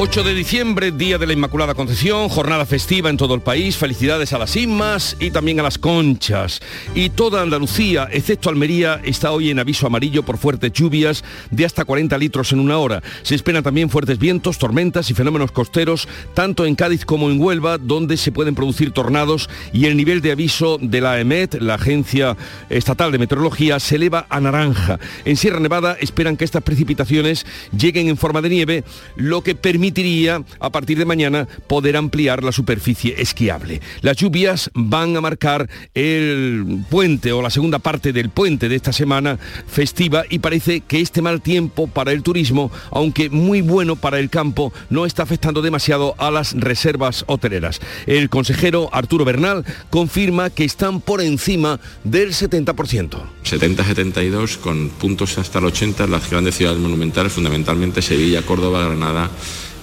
8 de diciembre, Día de la Inmaculada Concepción, jornada festiva en todo el país, felicidades a las Inmas y también a las Conchas. Y toda Andalucía, excepto Almería, está hoy en aviso amarillo por fuertes lluvias de hasta 40 litros en una hora. Se esperan también fuertes vientos, tormentas y fenómenos costeros, tanto en Cádiz como en Huelva, donde se pueden producir tornados y el nivel de aviso de la EMET, la Agencia Estatal de Meteorología, se eleva a naranja. En Sierra Nevada esperan que estas precipitaciones lleguen en forma de nieve, lo que permite permitiría a partir de mañana poder ampliar la superficie esquiable. Las lluvias van a marcar el puente o la segunda parte del puente de esta semana festiva y parece que este mal tiempo para el turismo, aunque muy bueno para el campo, no está afectando demasiado a las reservas hoteleras. El consejero Arturo Bernal confirma que están por encima del 70%. 70-72 con puntos hasta el 80 en las grandes ciudades monumentales, fundamentalmente Sevilla, Córdoba, Granada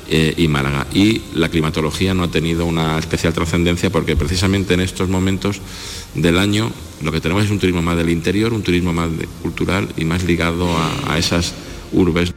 eh, y Málaga. Y la climatología no ha tenido una especial trascendencia porque precisamente en estos momentos del año lo que tenemos es un turismo más del interior, un turismo más cultural y más ligado a esas urbes.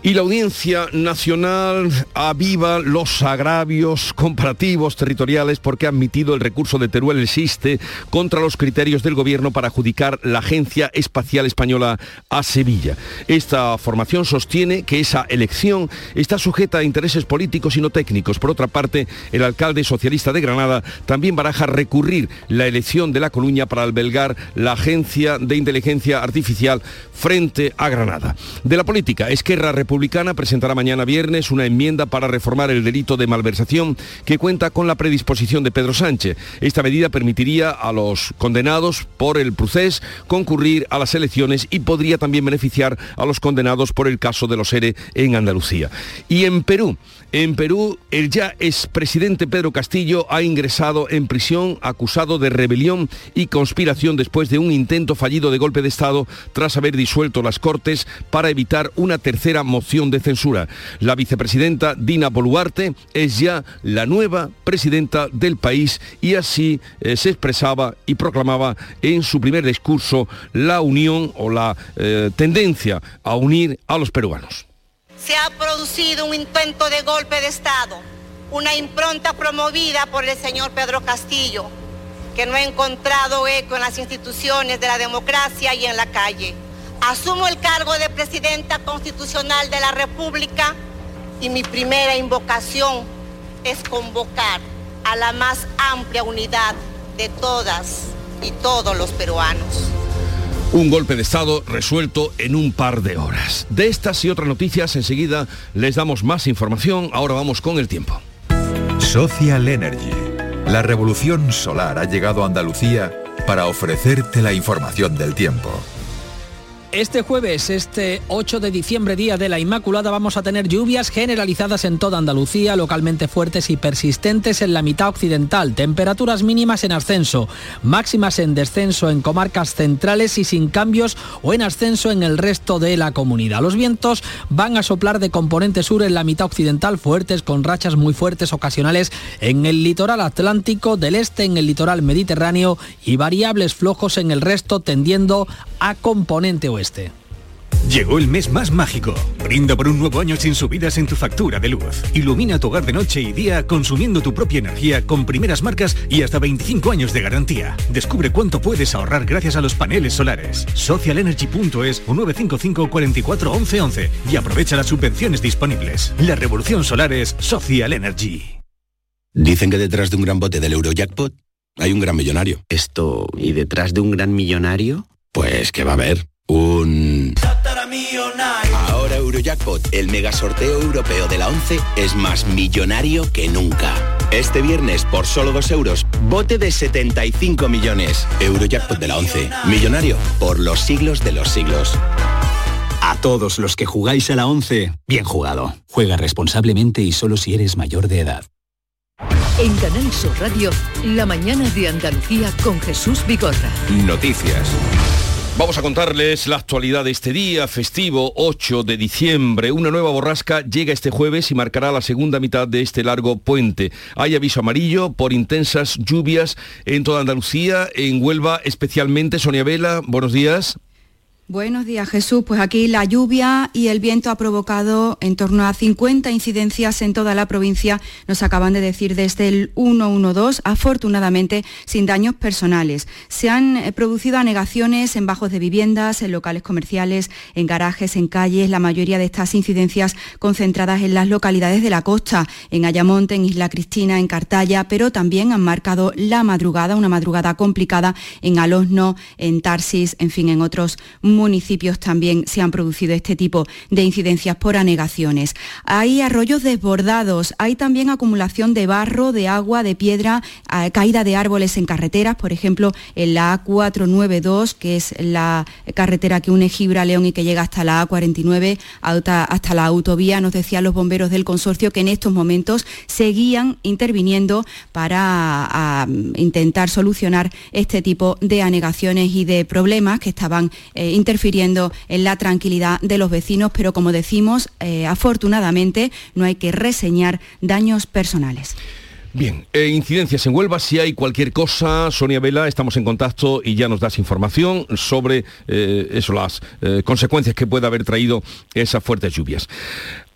Y la Audiencia Nacional aviva los agravios comparativos territoriales porque ha admitido el recurso de Teruel existe contra los criterios del gobierno para adjudicar la Agencia Espacial Española a Sevilla. Esta formación sostiene que esa elección está sujeta a intereses políticos y no técnicos. Por otra parte, el alcalde socialista de Granada también baraja recurrir la elección de La Coruña para albergar la Agencia de Inteligencia Artificial frente a Granada. De la política, Esquerra Republicana presentará mañana viernes una enmienda para reformar el delito de malversación que cuenta con la predisposición de Pedro Sánchez. Esta medida permitiría a los condenados por el procés concurrir a las elecciones y podría también beneficiar a los condenados por el caso de los ERE en Andalucía. Y en Perú, en Perú, el ya expresidente Pedro Castillo ha ingresado en prisión acusado de rebelión y conspiración después de un intento fallido de golpe de Estado tras haber disuelto las Cortes para evitar una tercera moción de censura. La vicepresidenta Dina Boluarte es ya la nueva presidenta del país y así eh, se expresaba y proclamaba en su primer discurso la unión o la eh, tendencia a unir a los peruanos. Se ha producido un intento de golpe de Estado, una impronta promovida por el señor Pedro Castillo, que no ha encontrado eco en las instituciones de la democracia y en la calle. Asumo el cargo de Presidenta Constitucional de la República y mi primera invocación es convocar a la más amplia unidad de todas y todos los peruanos. Un golpe de Estado resuelto en un par de horas. De estas y otras noticias enseguida les damos más información. Ahora vamos con el tiempo. Social Energy. La revolución solar ha llegado a Andalucía para ofrecerte la información del tiempo. Este jueves, este 8 de diciembre, día de la Inmaculada, vamos a tener lluvias generalizadas en toda Andalucía, localmente fuertes y persistentes en la mitad occidental, temperaturas mínimas en ascenso, máximas en descenso en comarcas centrales y sin cambios o en ascenso en el resto de la comunidad. Los vientos van a soplar de componente sur en la mitad occidental, fuertes con rachas muy fuertes ocasionales en el litoral atlántico, del este en el litoral mediterráneo y variables flojos en el resto tendiendo a componente oeste. Llegó el mes más mágico. Brinda por un nuevo año sin subidas en tu factura de luz. Ilumina tu hogar de noche y día consumiendo tu propia energía con primeras marcas y hasta 25 años de garantía. Descubre cuánto puedes ahorrar gracias a los paneles solares. Socialenergy.es o 955 44 11 11 y aprovecha las subvenciones disponibles. La revolución solar es Social Energy. Dicen que detrás de un gran bote del Eurojackpot hay un gran millonario. Esto, ¿y detrás de un gran millonario? Pues que va a haber un... Ahora Eurojackpot, el mega sorteo europeo de la 11, es más millonario que nunca. Este viernes, por solo 2 euros, bote de 75 millones. Eurojackpot de la 11, millonario por los siglos de los siglos. A todos los que jugáis a la 11, bien jugado. Juega responsablemente y solo si eres mayor de edad. En Canal Sur Radio, la mañana de Andalucía con Jesús Bigorra. Noticias. Vamos a contarles la actualidad de este día, festivo 8 de diciembre. Una nueva borrasca llega este jueves y marcará la segunda mitad de este largo puente. Hay aviso amarillo por intensas lluvias en toda Andalucía, en Huelva especialmente. Sonia Vela, buenos días. Buenos días Jesús, pues aquí la lluvia y el viento ha provocado en torno a 50 incidencias en toda la provincia, nos acaban de decir desde el 112, afortunadamente sin daños personales. Se han eh, producido anegaciones en bajos de viviendas, en locales comerciales, en garajes, en calles, la mayoría de estas incidencias concentradas en las localidades de la costa, en Ayamonte, en Isla Cristina, en Cartaya, pero también han marcado la madrugada, una madrugada complicada en Alosno, en Tarsis, en fin, en otros también se han producido este tipo de incidencias por anegaciones. Hay arroyos desbordados, hay también acumulación de barro, de agua, de piedra, eh, caída de árboles en carreteras, por ejemplo, en la A492, que es la carretera que une Gibra León y que llega hasta la A49, hasta la autovía, nos decían los bomberos del consorcio que en estos momentos seguían interviniendo para intentar solucionar este tipo de anegaciones y de problemas que estaban eh, interfiriendo en la tranquilidad de los vecinos, pero como decimos, eh, afortunadamente no hay que reseñar daños personales. Bien, eh, incidencias en Huelva, si hay cualquier cosa, Sonia Vela, estamos en contacto y ya nos das información sobre eh, eso, las consecuencias que puede haber traído esas fuertes lluvias.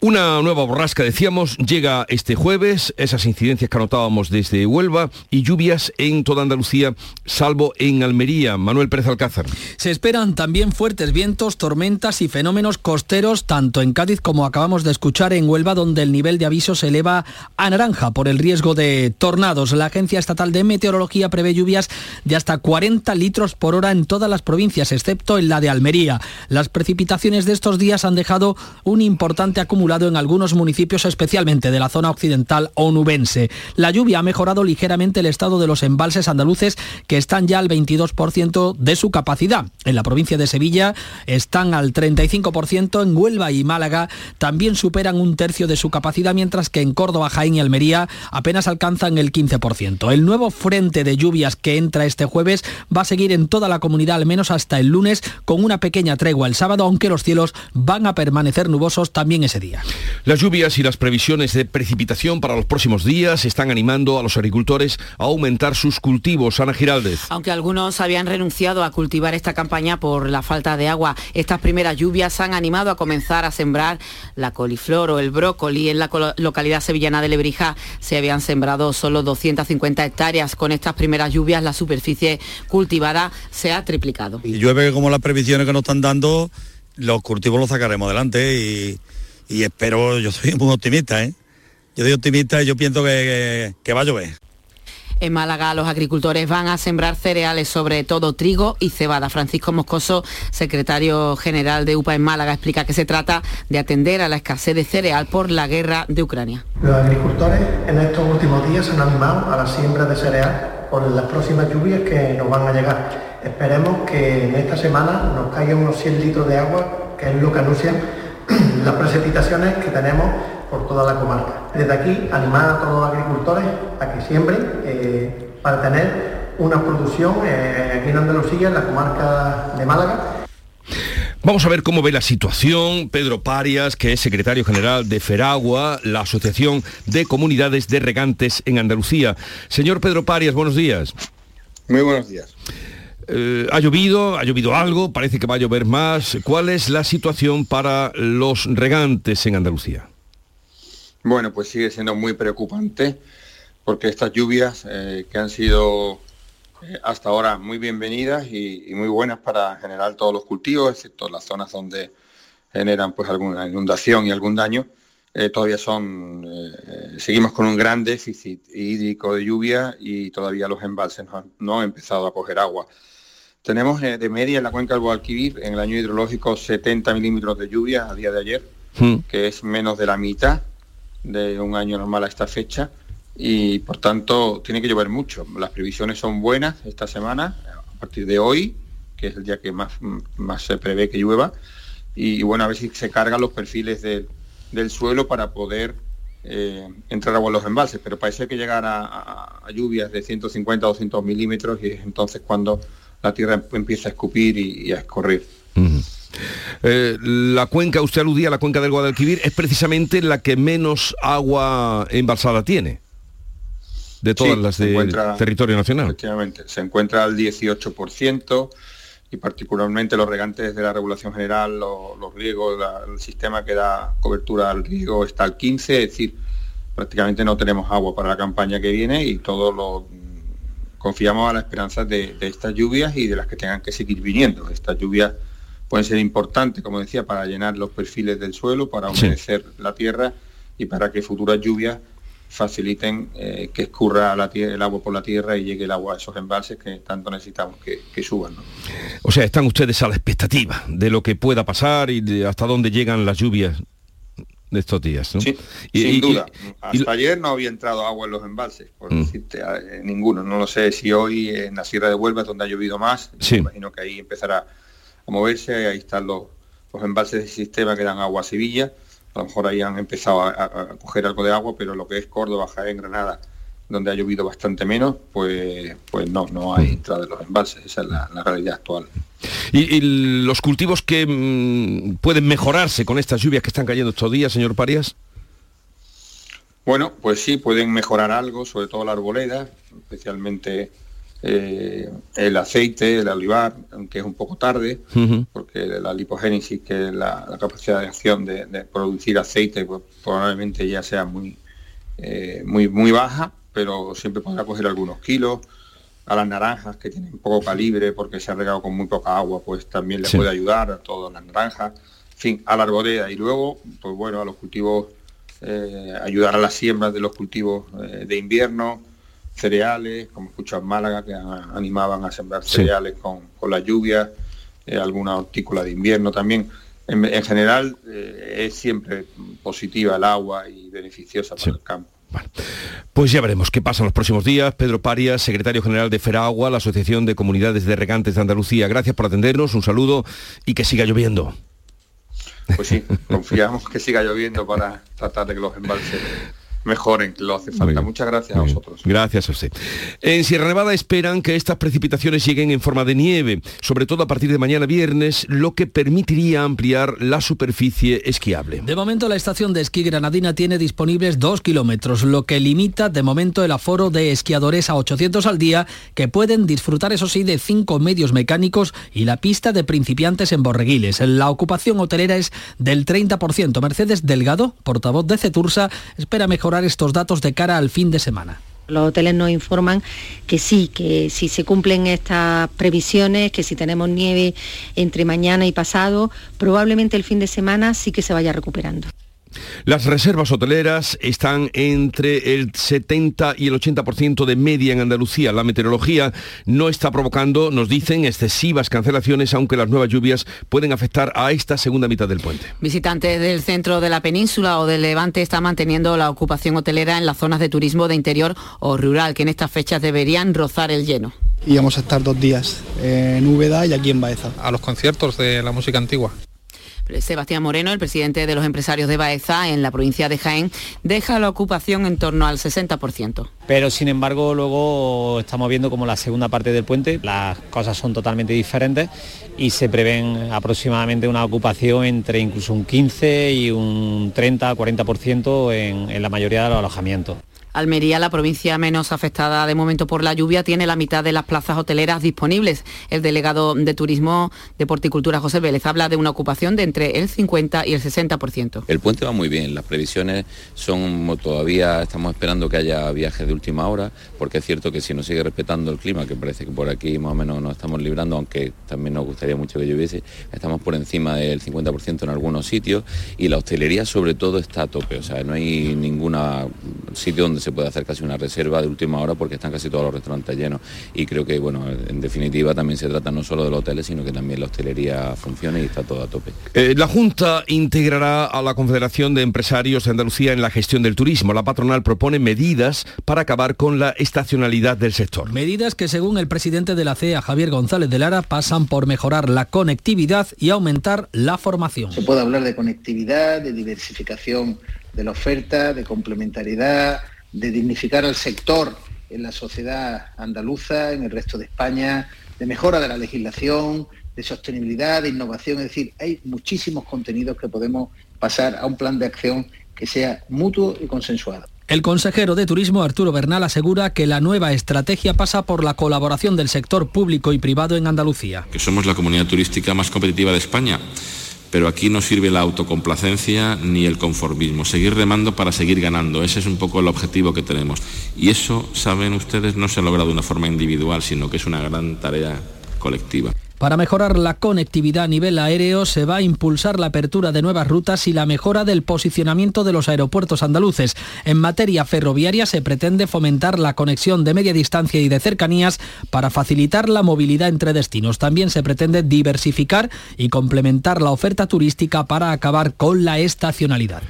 Una nueva borrasca, decíamos, llega este jueves, esas incidencias que anotábamos desde Huelva y lluvias en toda Andalucía, salvo en Almería. Manuel Pérez Alcázar. Se esperan también fuertes vientos, tormentas y fenómenos costeros, tanto en Cádiz como acabamos de escuchar en Huelva, donde el nivel de aviso se eleva a naranja por el riesgo de tornados. La Agencia Estatal de Meteorología prevé lluvias de hasta 40 litros por hora en todas las provincias, excepto en la de Almería. Las precipitaciones de estos días han dejado un importante acumulado en algunos municipios, especialmente de la zona occidental onubense. La lluvia ha mejorado ligeramente el estado de los embalses andaluces, que están ya al 22% de su capacidad. En la provincia de Sevilla están al 35%, en Huelva y Málaga también superan un tercio de su capacidad, mientras que en Córdoba, Jaén y Almería apenas alcanzan el 15%. El nuevo frente de lluvias que entra este jueves va a seguir en toda la comunidad al menos hasta el lunes, con una pequeña tregua el sábado, aunque los cielos van a permanecer nubosos también ese día. Las lluvias y las previsiones de precipitación para los próximos días están animando a los agricultores a aumentar sus cultivos. Ana Giraldez. Aunque algunos habían renunciado a cultivar esta campaña por la falta de agua, estas primeras lluvias han animado a comenzar a sembrar la coliflor o el brócoli. En la localidad sevillana de Lebrija se habían sembrado solo 250 hectáreas. Con estas primeras lluvias la superficie cultivada se ha triplicado. Y llueve como las previsiones que nos están dando, los cultivos los sacaremos adelante y y espero, yo soy muy optimista, ¿eh? Yo soy optimista y yo pienso que, va a llover. En Málaga los agricultores van a sembrar cereales, sobre todo trigo y cebada. Francisco Moscoso, secretario general de UPA en Málaga, explica que se trata de atender a la escasez de cereal por la guerra de Ucrania. Los agricultores en estos últimos días se han animado a la siembra de cereal por las próximas lluvias que nos van a llegar. Esperemos que en esta semana nos caigan unos 100 litros de agua, que es lo que anuncian las precipitaciones que tenemos por toda la comarca. Desde aquí, animar a todos los agricultores a que siembren eh, para tener una producción eh, aquí en Andalucía, en la comarca de Málaga, Vamos a ver cómo ve la situación Pedro Parias, que es secretario general de Feragua, la Asociación de Comunidades de Regantes en Andalucía. Señor Pedro Parias, buenos días. Muy buenos días. Eh, ha llovido, ha llovido algo, parece que va a llover más. ¿Cuál es la situación para los regantes en Andalucía? Bueno, pues sigue siendo muy preocupante porque estas lluvias eh, que han sido eh, hasta ahora muy bienvenidas y, muy buenas para generar todos los cultivos, excepto las zonas donde generan pues alguna inundación y algún daño, todavía son, seguimos con un gran déficit hídrico de lluvia y todavía los embalses no han empezado a coger agua. Tenemos eh, de media en la cuenca del Guadalquivir en el año hidrológico 70 milímetros de lluvia a día de ayer, hmm. que es menos de la mitad de un año normal a esta fecha y por tanto tiene que llover mucho. Las previsiones son buenas esta semana, a partir de hoy, que es el día que más, más se prevé que llueva, y, bueno, a ver si se cargan los perfiles del suelo para poder eh, entrar agua en los embalses, pero parece que llegar a, a, lluvias de 150 o 200 milímetros y es entonces cuando la tierra empieza a escupir y, a escorrer. Eh, la cuenca, usted aludía a la cuenca del Guadalquivir, es precisamente la que menos agua embalsada tiene de todas las del territorio nacional. Efectivamente, se encuentra al 18% y particularmente los regantes de la regulación general, los, riegos, el sistema que da cobertura al riego está al 15%, es decir, prácticamente no tenemos agua para la campaña que viene y todos lo confiamos a la esperanza de, estas lluvias y de las que tengan que seguir viniendo. Estas lluvias pueden ser importantes, como decía, para llenar los perfiles del suelo, para humedecer la tierra y para que futuras lluvias faciliten eh, que escurra el agua por la tierra y llegue el agua a esos embalses que tanto necesitamos que, suban. O sea, están ustedes a la expectativa de lo que pueda pasar y de hasta dónde llegan las lluvias de estos días. ¿no? Sí, sin duda. Hasta ayer no había entrado agua en los embalses, por mm. decirte, eh, ninguno. No lo sé si hoy en la Sierra de Huelva, donde ha llovido más, sí. imagino que ahí empezará a moverse, ahí están los, los embalses del sistema que dan agua a Sevilla a lo mejor ahí han empezado a, coger algo de agua, pero lo que es Córdoba, Jaén, Granada, donde ha llovido bastante menos, pues, pues no, no hay entrada de los embalses, esa es la, realidad actual. ¿Y, los cultivos que mm, pueden mejorarse con estas lluvias que están cayendo estos días, señor Parias? Bueno, pues sí, pueden mejorar algo, sobre todo la arboleda, especialmente eh, el aceite, el olivar, aunque es un poco tarde, porque la lipogénesis, que es la, capacidad de acción de, producir aceite, pues probablemente ya sea muy, eh, muy, muy baja, pero siempre podrá coger algunos kilos. A las naranjas que tienen poco calibre porque se ha regado con muy poca agua, pues también le puede ayudar a todas las naranjas. En fin, a la arboleda y luego, pues bueno, a los cultivos, eh, ayudar a las siembras de los cultivos de invierno, cereales, como escucho en Málaga, que animaban a sembrar cereales con, la lluvia, eh, alguna hortícola de invierno también. En, general eh, es siempre positiva el agua y beneficiosa para el campo. Pues ya veremos qué pasa en los próximos días. Pedro Parias, secretario general de Feragua, la Asociación de Comunidades de Regantes de Andalucía. Gracias por atendernos, un saludo y que siga lloviendo. Pues sí, confiamos que siga lloviendo para tratar de que los embalses mejoren, lo hace falta. Muchas gracias a vosotros. Gracias a usted. En Sierra Nevada esperan que estas precipitaciones lleguen en forma de nieve, sobre todo a partir de mañana viernes, lo que permitiría ampliar la superficie esquiable. De momento la estación de esquí granadina tiene disponibles dos kilómetros, lo que limita de momento el aforo de esquiadores a 800 al día, que pueden disfrutar, eso sí, de cinco medios mecánicos y la pista de principiantes en Borreguiles. La ocupación hotelera es del 30%. Mercedes Delgado, portavoz de Cetursa, espera estos datos de cara al fin de semana. Los hoteles nos informan que sí, que si se cumplen estas previsiones, que si tenemos nieve entre mañana y pasado, probablemente el fin de semana sí que se vaya recuperando. Las reservas hoteleras están entre el 70 y el 80% de media en Andalucía. La meteorología no está provocando, nos dicen, excesivas cancelaciones, aunque las nuevas lluvias pueden afectar a esta segunda mitad del puente. Visitantes del centro de la península o del Levante están manteniendo la ocupación hotelera en las zonas de turismo de interior o rural, que en estas fechas deberían rozar el lleno. Íbamos a estar dos días en Úbeda y aquí en Baeza. A los conciertos de la música antigua. Sebastián Moreno, el presidente de los empresarios de Baeza en la provincia de Jaén, deja la ocupación en torno al 60%. Pero sin embargo luego estamos viendo como la segunda parte del puente, las cosas son totalmente diferentes y se prevén aproximadamente una ocupación entre incluso un 15 y un 30-40% en, en la mayoría de los alojamientos. Almería, la provincia menos afectada de momento por la lluvia, tiene la mitad de las plazas hoteleras disponibles. El delegado de Turismo de Porticultura, José Vélez, habla de una ocupación de entre el 50 y el 60%. El puente va muy bien, las previsiones son todavía, estamos esperando que haya viajes de última hora, porque es cierto que si no sigue respetando el clima, que parece que por aquí más o menos nos estamos librando, aunque también nos gustaría mucho que lloviese, estamos por encima del 50% en algunos sitios y la hostelería sobre todo está a tope, o sea, no hay ningún sitio donde se puede hacer casi una reserva de última hora porque están casi todos los restaurantes llenos. Y creo que, bueno, en definitiva también se trata no solo de los hoteles, sino que también la hostelería funciona y está todo a tope. Eh, la Junta integrará a la Confederación de Empresarios de Andalucía en la gestión del turismo. La patronal propone medidas para acabar con la estacionalidad del sector. Medidas que, según el presidente de la CEA, Javier González de Lara, pasan por mejorar la conectividad y aumentar la formación. Se puede hablar de conectividad, de diversificación de la oferta, de complementariedad, de dignificar al sector en la sociedad andaluza, en el resto de España, de mejora de la legislación, de sostenibilidad, de innovación, es decir, hay muchísimos contenidos que podemos pasar a un plan de acción que sea mutuo y consensuado. El consejero de Turismo Arturo Bernal asegura que la nueva estrategia pasa por la colaboración del sector público y privado en Andalucía. Que somos la comunidad turística más competitiva de España, pero aquí no sirve la autocomplacencia ni el conformismo. Seguir remando para seguir ganando, ese es un poco el objetivo que tenemos. Y eso, saben ustedes, no se ha logrado de una forma individual, sino que es una gran tarea colectiva. Para mejorar la conectividad a nivel aéreo se va a impulsar la apertura de nuevas rutas y la mejora del posicionamiento de los aeropuertos andaluces. En materia ferroviaria se pretende fomentar la conexión de media distancia y de cercanías para facilitar la movilidad entre destinos. También se pretende diversificar y complementar la oferta turística para acabar con la estacionalidad.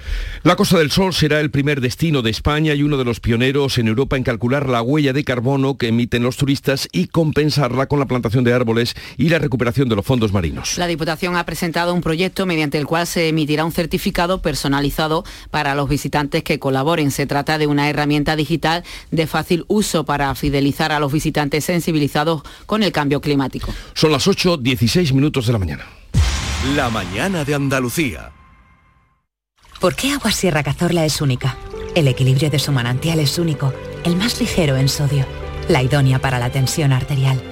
La Costa del Sol será el primer destino de España y uno de los pioneros en Europa en calcular la huella de carbono que emiten los turistas y compensarla con la plantación de árboles y la recuperación de los fondos marinos. La Diputación ha presentado un proyecto mediante el cual se emitirá un certificado personalizado para los visitantes que colaboren. Se trata de una herramienta digital de fácil uso para fidelizar a los visitantes sensibilizados con el cambio climático. Son las 8.16 minutos de la mañana. La mañana de Andalucía. ¿Por qué Agua Sierra Cazorla es única? El equilibrio de su manantial es único, el más ligero en sodio, la idónea para la tensión arterial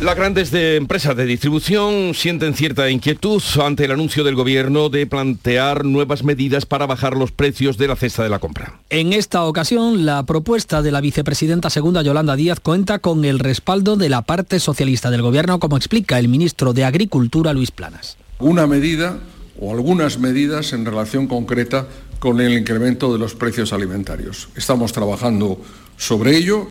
Las grandes de empresas de distribución sienten cierta inquietud ante el anuncio del gobierno de plantear nuevas medidas para bajar los precios de la cesta de la compra. En esta ocasión, la propuesta de la vicepresidenta segunda Yolanda Díaz cuenta con el respaldo de la parte socialista del gobierno, como explica el ministro de Agricultura, Luis Planas. Una medida o algunas medidas en relación concreta con el incremento de los precios alimentarios. Estamos trabajando sobre ello.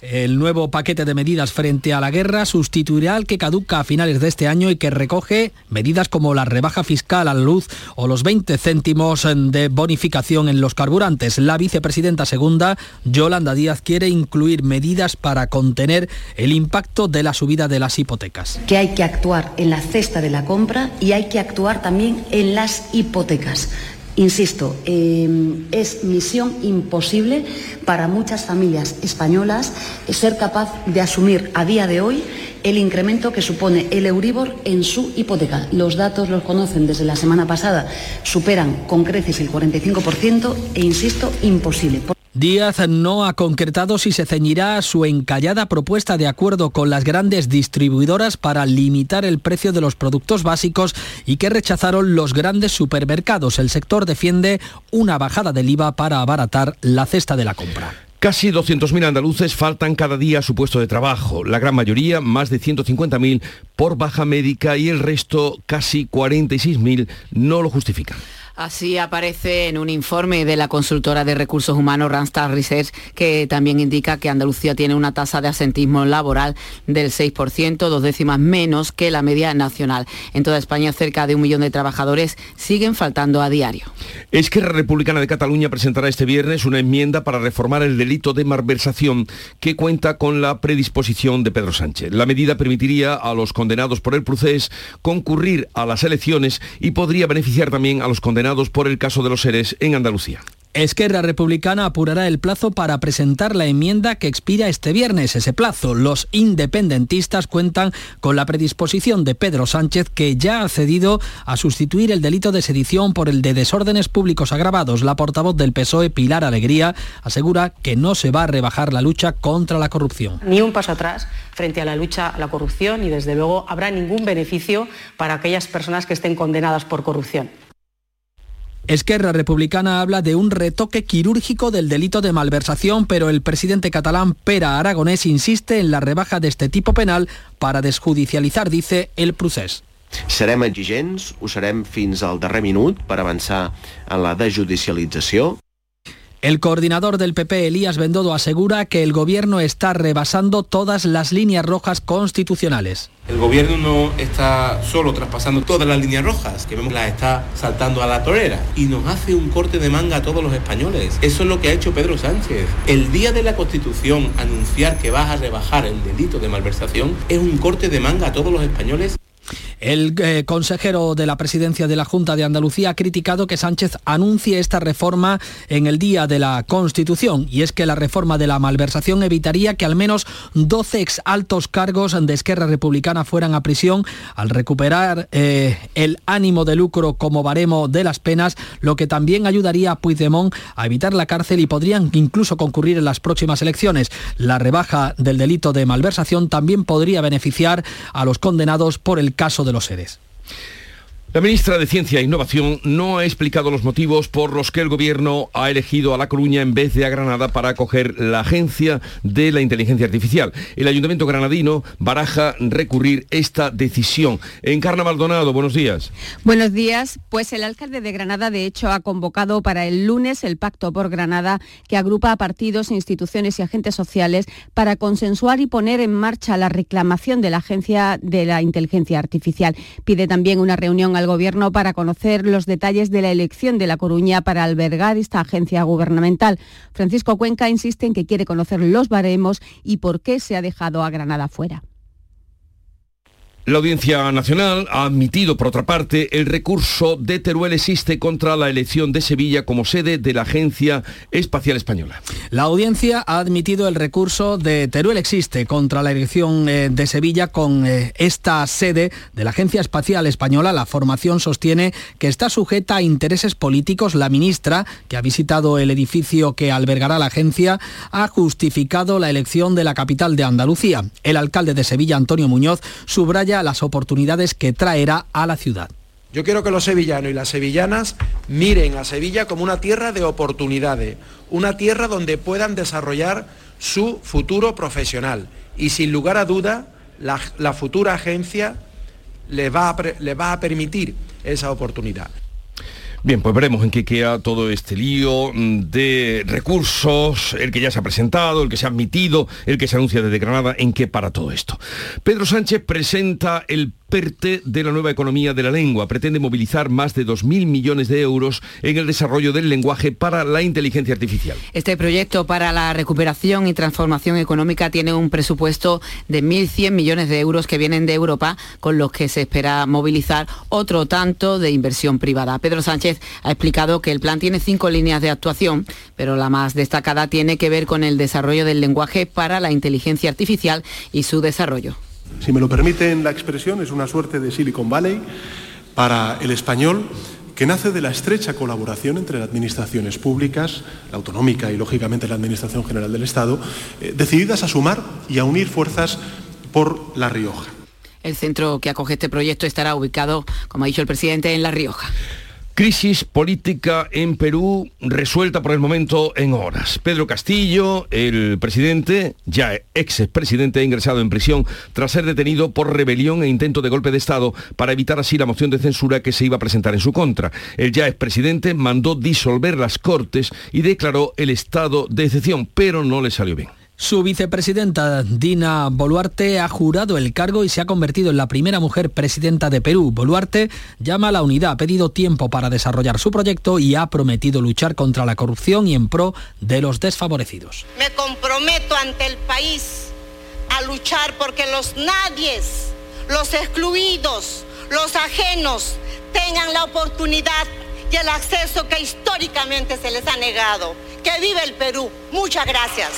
El nuevo paquete de medidas frente a la guerra sustituirá al que caduca a finales de este año y que recoge medidas como la rebaja fiscal a la luz o los 20 céntimos de bonificación en los carburantes. La vicepresidenta segunda, Yolanda Díaz, quiere incluir medidas para contener el impacto de la subida de las hipotecas. Que hay que actuar en la cesta de la compra y hay que actuar también en las hipotecas. Insisto, eh, es misión imposible para muchas familias españolas ser capaz de asumir a día de hoy el incremento que supone el Euribor en su hipoteca. Los datos los conocen desde la semana pasada, superan con creces el 45% e, insisto, imposible. Díaz no ha concretado si se ceñirá a su encallada propuesta de acuerdo con las grandes distribuidoras para limitar el precio de los productos básicos y que rechazaron los grandes supermercados. El sector defiende una bajada del IVA para abaratar la cesta de la compra. Casi 200.000 andaluces faltan cada día a su puesto de trabajo, la gran mayoría, más de 150.000, por baja médica y el resto, casi 46.000, no lo justifican. Así aparece en un informe de la consultora de recursos humanos Randstad Research que también indica que Andalucía tiene una tasa de asentismo laboral del 6%, dos décimas menos que la media nacional. En toda España cerca de un millón de trabajadores siguen faltando a diario. Esquerra Republicana de Cataluña presentará este viernes una enmienda para reformar el delito de malversación que cuenta con la predisposición de Pedro Sánchez. La medida permitiría a los condenados por el procés concurrir a las elecciones y podría beneficiar también a los condenados por el caso de los seres en Andalucía. Esquerra Republicana apurará el plazo para presentar la enmienda que expira este viernes. Ese plazo, los independentistas cuentan con la predisposición de Pedro Sánchez, que ya ha cedido a sustituir el delito de sedición por el de desórdenes públicos agravados. La portavoz del PSOE, Pilar Alegría, asegura que no se va a rebajar la lucha contra la corrupción. Ni un paso atrás frente a la lucha a la corrupción y desde luego habrá ningún beneficio para aquellas personas que estén condenadas por corrupción. Esquerra Republicana habla de un retoque quirúrgico del delito de malversación, pero el presidente catalán Pera Aragonés insiste en la rebaja de este tipo penal para desjudicializar, dice, el procés. Serem exigents, ho serem fins al darrer minut per avançar la desjudicialització. El coordinador del PP, Elías Bendodo, asegura que el gobierno está rebasando todas las líneas rojas constitucionales. El gobierno no está solo traspasando todas las líneas rojas, que vemos las está saltando a la torera, y nos hace un corte de manga a todos los españoles. Eso es lo que ha hecho Pedro Sánchez. El día de la Constitución anunciar que vas a rebajar el delito de malversación es un corte de manga a todos los españoles el eh, consejero de la presidencia de la Junta de Andalucía ha criticado que Sánchez anuncie esta reforma en el día de la Constitución y es que la reforma de la malversación evitaría que al menos 12 ex altos cargos de Esquerra Republicana fueran a prisión al recuperar eh, el ánimo de lucro como baremo de las penas, lo que también ayudaría a Puigdemont a evitar la cárcel y podrían incluso concurrir en las próximas elecciones. La rebaja del delito de malversación también podría beneficiar a los condenados por el caso de los seres. La ministra de Ciencia e Innovación no ha explicado los motivos por los que el Gobierno ha elegido a La Coruña en vez de a Granada para acoger la Agencia de la Inteligencia Artificial. El Ayuntamiento granadino baraja recurrir esta decisión. Encarna Maldonado, buenos días. Buenos días. Pues el alcalde de Granada, de hecho, ha convocado para el lunes el Pacto por Granada, que agrupa a partidos, instituciones y agentes sociales para consensuar y poner en marcha la reclamación de la Agencia de la Inteligencia Artificial. Pide también una reunión al Gobierno para conocer los detalles de la elección de La Coruña para albergar esta agencia gubernamental. Francisco Cuenca insiste en que quiere conocer los baremos y por qué se ha dejado a Granada fuera. La Audiencia Nacional ha admitido, por otra parte, el recurso de Teruel existe contra la elección de Sevilla como sede de la Agencia Espacial Española. La audiencia ha admitido el recurso de Teruel existe contra la elección eh, de Sevilla con eh, esta sede de la Agencia Espacial Española. La formación sostiene que está sujeta a intereses políticos. La ministra, que ha visitado el edificio que albergará la agencia, ha justificado la elección de la capital de Andalucía. El alcalde de Sevilla, Antonio Muñoz, subraya las oportunidades que traerá a la ciudad. Yo quiero que los sevillanos y las sevillanas miren a Sevilla como una tierra de oportunidades, una tierra donde puedan desarrollar su futuro profesional. Y sin lugar a duda, la, futura agencia le va, le va a permitir esa oportunidad. Bien, pues veremos en qué queda todo este lío mm, de recursos, el que ya se ha presentado, el que se ha admitido, el que se anuncia desde Granada, en qué para todo esto. Pedro Sánchez presenta el PERTE de la nueva economía de la lengua. Pretende movilizar más de 2.000 millones de euros en el desarrollo del lenguaje para la inteligencia artificial. Este proyecto para la recuperación y transformación económica tiene un presupuesto de 1.100 millones de euros que vienen de Europa, con los que se espera movilizar otro tanto de inversión privada. Pedro Sánchez ha explicado que el plan tiene cinco líneas de actuación, pero la más destacada tiene que ver con el desarrollo del lenguaje para la inteligencia artificial y su desarrollo si me lo permiten la expresión, es una suerte de Silicon Valley para el español que nace de la estrecha colaboración entre las administraciones públicas, la autonómica y lógicamente la Administración General del Estado, eh, decididas a sumar y a unir fuerzas por La Rioja. El centro que acoge este proyecto estará ubicado, como ha dicho el presidente, en La Rioja. Crisis política en Perú resuelta por el momento en horas. Pedro Castillo, el presidente, ya ex presidente, ha ingresado en prisión tras ser detenido por rebelión e intento de golpe de Estado para evitar así la moción de censura que se iba a presentar en su contra. El ya expresidente mandó disolver las Cortes y declaró el estado de excepción, pero no le salió bien. Su vicepresidenta Dina Boluarte ha jurado el cargo y se ha convertido en la primera mujer presidenta de Perú. Boluarte llama a la unidad, ha pedido tiempo para desarrollar su proyecto y ha prometido luchar contra la corrupción y en pro de los desfavorecidos. Me comprometo ante el país a luchar porque los nadies, los excluidos, los ajenos tengan la oportunidad y el acceso que históricamente se les ha negado. Que vive el Perú. Muchas gracias.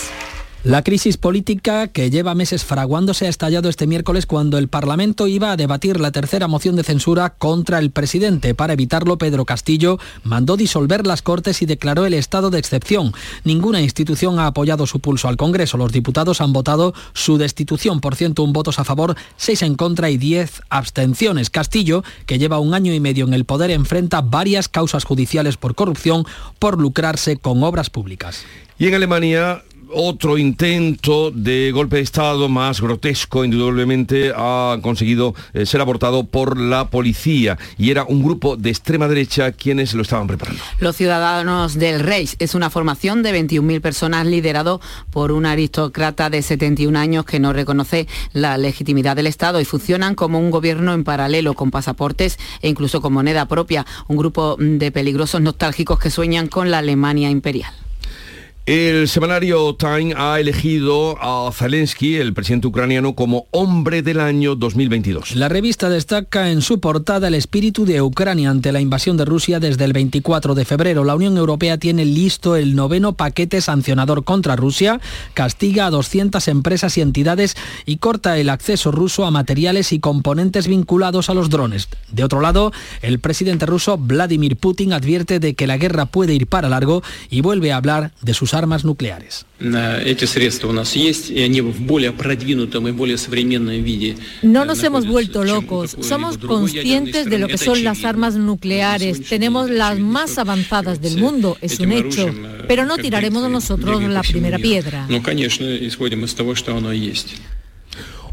La crisis política que lleva meses fraguándose ha estallado este miércoles cuando el Parlamento iba a debatir la tercera moción de censura contra el presidente. Para evitarlo, Pedro Castillo mandó disolver las Cortes y declaró el estado de excepción. Ninguna institución ha apoyado su pulso al Congreso. Los diputados han votado su destitución por 101 votos a favor, 6 en contra y 10 abstenciones. Castillo, que lleva un año y medio en el poder, enfrenta varias causas judiciales por corrupción por lucrarse con obras públicas. Y en Alemania otro intento de golpe de Estado más grotesco, indudablemente, ha conseguido eh, ser abortado por la policía y era un grupo de extrema derecha quienes lo estaban preparando. Los Ciudadanos del Reich es una formación de 21.000 personas liderado por un aristócrata de 71 años que no reconoce la legitimidad del Estado y funcionan como un gobierno en paralelo con pasaportes e incluso con moneda propia, un grupo de peligrosos nostálgicos que sueñan con la Alemania imperial. El semanario Time ha elegido a Zelensky, el presidente ucraniano, como hombre del año 2022. La revista destaca en su portada el espíritu de Ucrania ante la invasión de Rusia desde el 24 de febrero. La Unión Europea tiene listo el noveno paquete sancionador contra Rusia, castiga a 200 empresas y entidades y corta el acceso ruso a materiales y componentes vinculados a los drones. De otro lado, el presidente ruso Vladimir Putin advierte de que la guerra puede ir para largo y vuelve a hablar de sus armas nucleares. No nos hemos vuelto locos, somos conscientes de lo que son las armas nucleares, tenemos las más avanzadas del mundo, es un hecho, pero no tiraremos nosotros la primera piedra.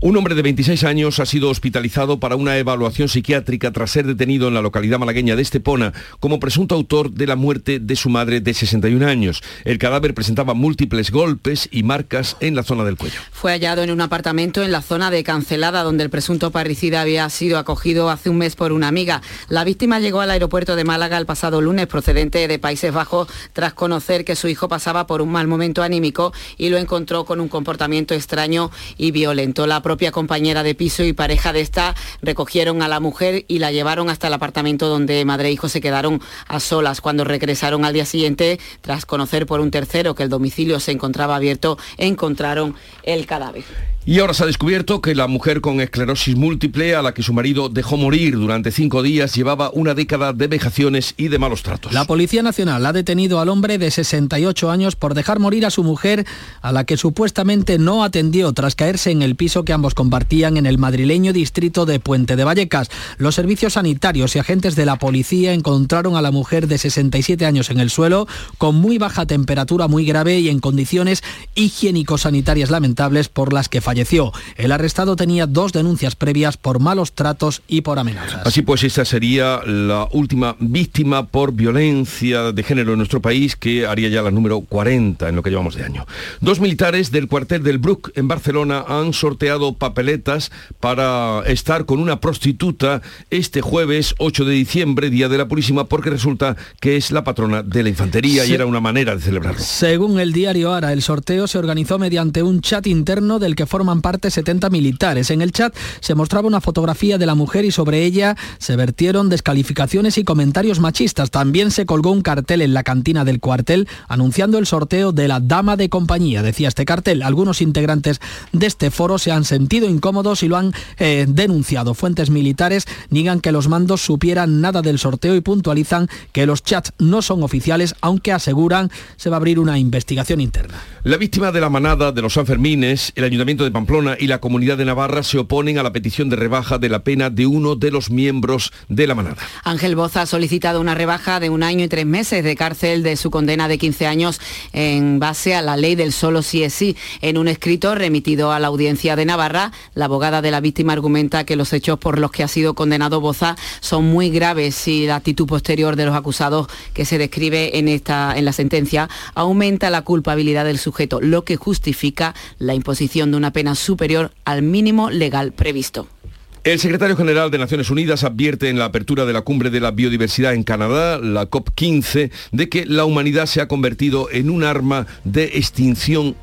Un hombre de 26 años ha sido hospitalizado para una evaluación psiquiátrica tras ser detenido en la localidad malagueña de Estepona como presunto autor de la muerte de su madre de 61 años. El cadáver presentaba múltiples golpes y marcas en la zona del cuello. Fue hallado en un apartamento en la zona de Cancelada, donde el presunto parricida había sido acogido hace un mes por una amiga. La víctima llegó al aeropuerto de Málaga el pasado lunes procedente de Países Bajos tras conocer que su hijo pasaba por un mal momento anímico y lo encontró con un comportamiento extraño y violento. La propia compañera de piso y pareja de esta recogieron a la mujer y la llevaron hasta el apartamento donde madre e hijo se quedaron a solas. Cuando regresaron al día siguiente, tras conocer por un tercero que el domicilio se encontraba abierto, encontraron el cadáver. Y ahora se ha descubierto que la mujer con esclerosis múltiple a la que su marido dejó morir durante cinco días llevaba una década de vejaciones y de malos tratos. La Policía Nacional ha detenido al hombre de 68 años por dejar morir a su mujer a la que supuestamente no atendió tras caerse en el piso que ambos compartían en el madrileño distrito de Puente de Vallecas. Los servicios sanitarios y agentes de la policía encontraron a la mujer de 67 años en el suelo con muy baja temperatura muy grave y en condiciones higiénico-sanitarias lamentables por las que falleció falleció. El arrestado tenía dos denuncias previas por malos tratos y por amenazas. Así pues, esta sería la última víctima por violencia de género en nuestro país, que haría ya la número 40 en lo que llevamos de año. Dos militares del cuartel del Bruc en Barcelona han sorteado papeletas para estar con una prostituta este jueves 8 de diciembre, Día de la Purísima, porque resulta que es la patrona de la infantería y era una manera de celebrarlo. Según el diario Ara, el sorteo se organizó mediante un chat interno del que forman parte 70 militares. En el chat se mostraba una fotografía de la mujer y sobre ella se vertieron descalificaciones y comentarios machistas. También se colgó un cartel en la cantina del cuartel anunciando el sorteo de la dama de compañía, decía este cartel. Algunos integrantes de este foro se han sentido incómodos y lo han eh, denunciado. Fuentes militares niegan que los mandos supieran nada del sorteo y puntualizan que los chats no son oficiales, aunque aseguran se va a abrir una investigación interna. La víctima de la manada de los Sanfermines, el Ayuntamiento de Pamplona y la Comunidad de Navarra se oponen a la petición de rebaja de la pena de uno de los miembros de la manada. Ángel Boza ha solicitado una rebaja de un año y tres meses de cárcel de su condena de 15 años en base a la ley del solo sí es sí. En un escrito remitido a la audiencia de Navarra, la abogada de la víctima argumenta que los hechos por los que ha sido condenado Boza son muy graves y la actitud posterior de los acusados que se describe en, esta, en la sentencia aumenta la culpabilidad del sujeto, lo que justifica la imposición de una pena superior al mínimo legal previsto. El secretario general de Naciones Unidas advierte en la apertura de la cumbre de la biodiversidad en Canadá, la COP15, de que la humanidad se ha convertido en un arma de extinción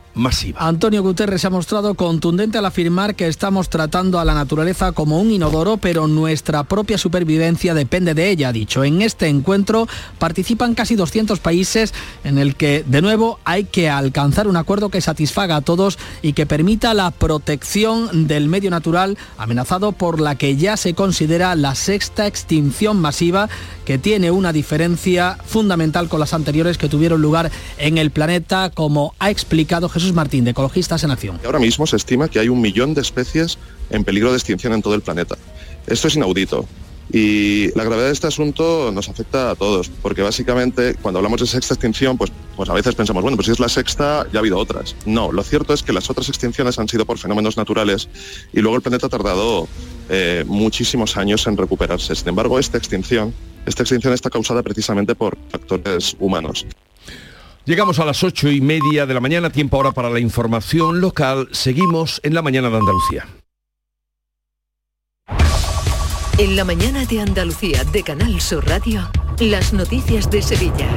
Antonio Guterres se ha mostrado contundente al afirmar que estamos tratando a la naturaleza como un inodoro, pero nuestra propia supervivencia depende de ella, ha dicho. En este encuentro participan casi 200 países en el que, de nuevo, hay que alcanzar un acuerdo que satisfaga a todos y que permita la protección del medio natural amenazado por la que ya se considera la sexta extinción masiva que tiene una diferencia fundamental con las anteriores que tuvieron lugar en el planeta, como ha explicado Jesús Martín, de Ecologistas en Acción. Ahora mismo se estima que hay un millón de especies en peligro de extinción en todo el planeta. Esto es inaudito. Y la gravedad de este asunto nos afecta a todos, porque básicamente cuando hablamos de sexta extinción, pues, pues a veces pensamos, bueno, pues si es la sexta, ya ha habido otras. No, lo cierto es que las otras extinciones han sido por fenómenos naturales y luego el planeta ha tardado eh, muchísimos años en recuperarse. Sin embargo, esta extinción, esta extinción está causada precisamente por factores humanos. Llegamos a las ocho y media de la mañana, tiempo ahora para la información local. Seguimos en la mañana de Andalucía. En la mañana de Andalucía de Canal Sur Radio, las noticias de Sevilla.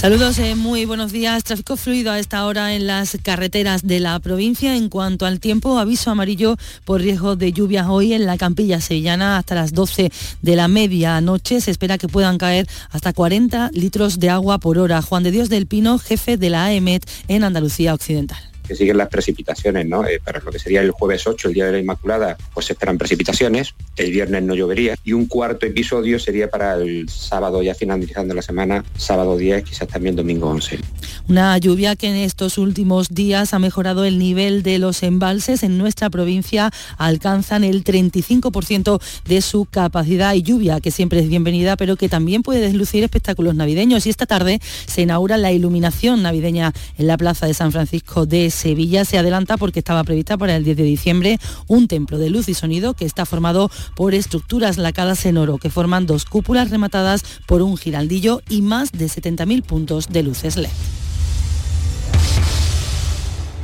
Saludos, eh, muy buenos días. Tráfico fluido a esta hora en las carreteras de la provincia. En cuanto al tiempo, aviso amarillo por riesgo de lluvias hoy en la campilla sevillana hasta las 12 de la medianoche. Se espera que puedan caer hasta 40 litros de agua por hora. Juan de Dios del Pino, jefe de la AEMET en Andalucía Occidental que siguen las precipitaciones, ¿no? Eh, para lo que sería el jueves 8, el día de la Inmaculada, pues se esperan precipitaciones, el viernes no llovería y un cuarto episodio sería para el sábado ya finalizando la semana, sábado 10, quizás también domingo 11. Una lluvia que en estos últimos días ha mejorado el nivel de los embalses en nuestra provincia, alcanzan el 35% de su capacidad y lluvia que siempre es bienvenida, pero que también puede deslucir espectáculos navideños. Y esta tarde se inaugura la iluminación navideña en la Plaza de San Francisco de Sevilla se adelanta porque estaba prevista para el 10 de diciembre un templo de luz y sonido que está formado por estructuras lacadas en oro que forman dos cúpulas rematadas por un giraldillo y más de 70.000 puntos de luces LED.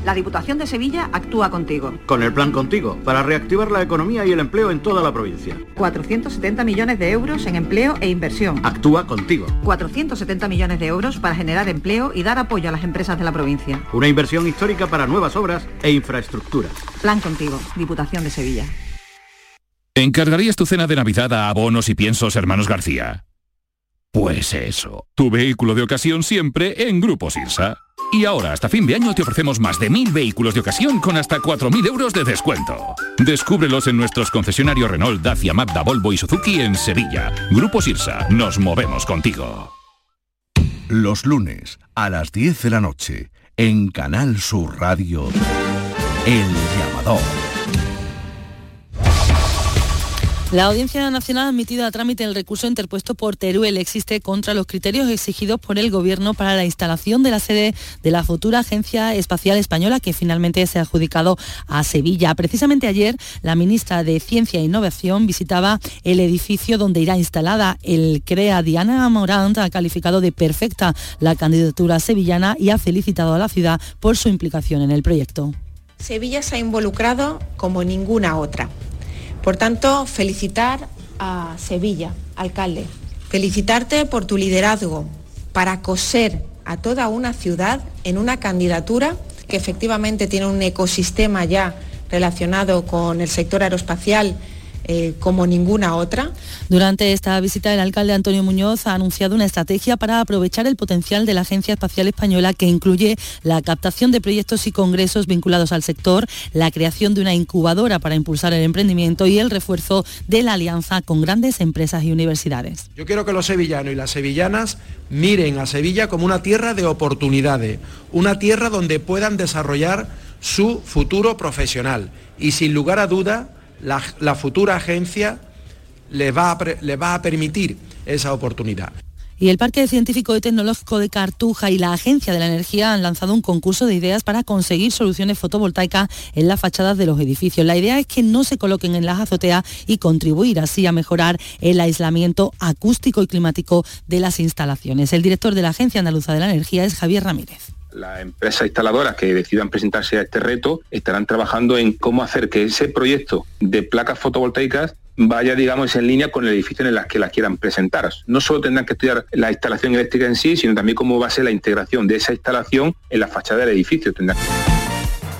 La Diputación de Sevilla actúa contigo. Con el plan Contigo, para reactivar la economía y el empleo en toda la provincia. 470 millones de euros en empleo e inversión. Actúa contigo. 470 millones de euros para generar empleo y dar apoyo a las empresas de la provincia. Una inversión histórica para nuevas obras e infraestructuras. Plan Contigo, Diputación de Sevilla. ¿Encargarías tu cena de Navidad a abonos y piensos hermanos García? Pues eso, tu vehículo de ocasión siempre en Grupo Sirsa. Y ahora, hasta fin de año, te ofrecemos más de mil vehículos de ocasión con hasta 4.000 euros de descuento. Descúbrelos en nuestros concesionarios Renault, Dacia, Mazda, Volvo y Suzuki en Sevilla. Grupo Sirsa, nos movemos contigo. Los lunes, a las 10 de la noche, en Canal Sur Radio, El Llamador. La Audiencia Nacional ha admitido a trámite el recurso interpuesto por Teruel Existe contra los criterios exigidos por el Gobierno para la instalación de la sede de la futura Agencia Espacial Española que finalmente se ha adjudicado a Sevilla. Precisamente ayer la ministra de Ciencia e Innovación visitaba el edificio donde irá instalada el CREA. Diana Morant ha calificado de perfecta la candidatura sevillana y ha felicitado a la ciudad por su implicación en el proyecto. Sevilla se ha involucrado como ninguna otra por tanto, felicitar a Sevilla, alcalde. Felicitarte por tu liderazgo para coser a toda una ciudad en una candidatura que efectivamente tiene un ecosistema ya relacionado con el sector aeroespacial eh, como ninguna otra. Durante esta visita, el alcalde Antonio Muñoz ha anunciado una estrategia para aprovechar el potencial de la Agencia Espacial Española que incluye la captación de proyectos y congresos vinculados al sector, la creación de una incubadora para impulsar el emprendimiento y el refuerzo de la alianza con grandes empresas y universidades. Yo quiero que los sevillanos y las sevillanas miren a Sevilla como una tierra de oportunidades, una tierra donde puedan desarrollar su futuro profesional y sin lugar a duda la, futura agencia le va, a, le va a permitir esa oportunidad. Y el Parque Científico y Tecnológico de Cartuja y la Agencia de la Energía han lanzado un concurso de ideas para conseguir soluciones fotovoltaicas en las fachadas de los edificios. La idea es que no se coloquen en las azoteas y contribuir así a mejorar el aislamiento acústico y climático de las instalaciones. El director de la Agencia Andaluza de la Energía es Javier Ramírez las empresas instaladoras que decidan presentarse a este reto estarán trabajando en cómo hacer que ese proyecto de placas fotovoltaicas vaya, digamos, en línea con el edificio en el que las quieran presentar. No solo tendrán que estudiar la instalación eléctrica en sí, sino también cómo va a ser la integración de esa instalación en la fachada del edificio.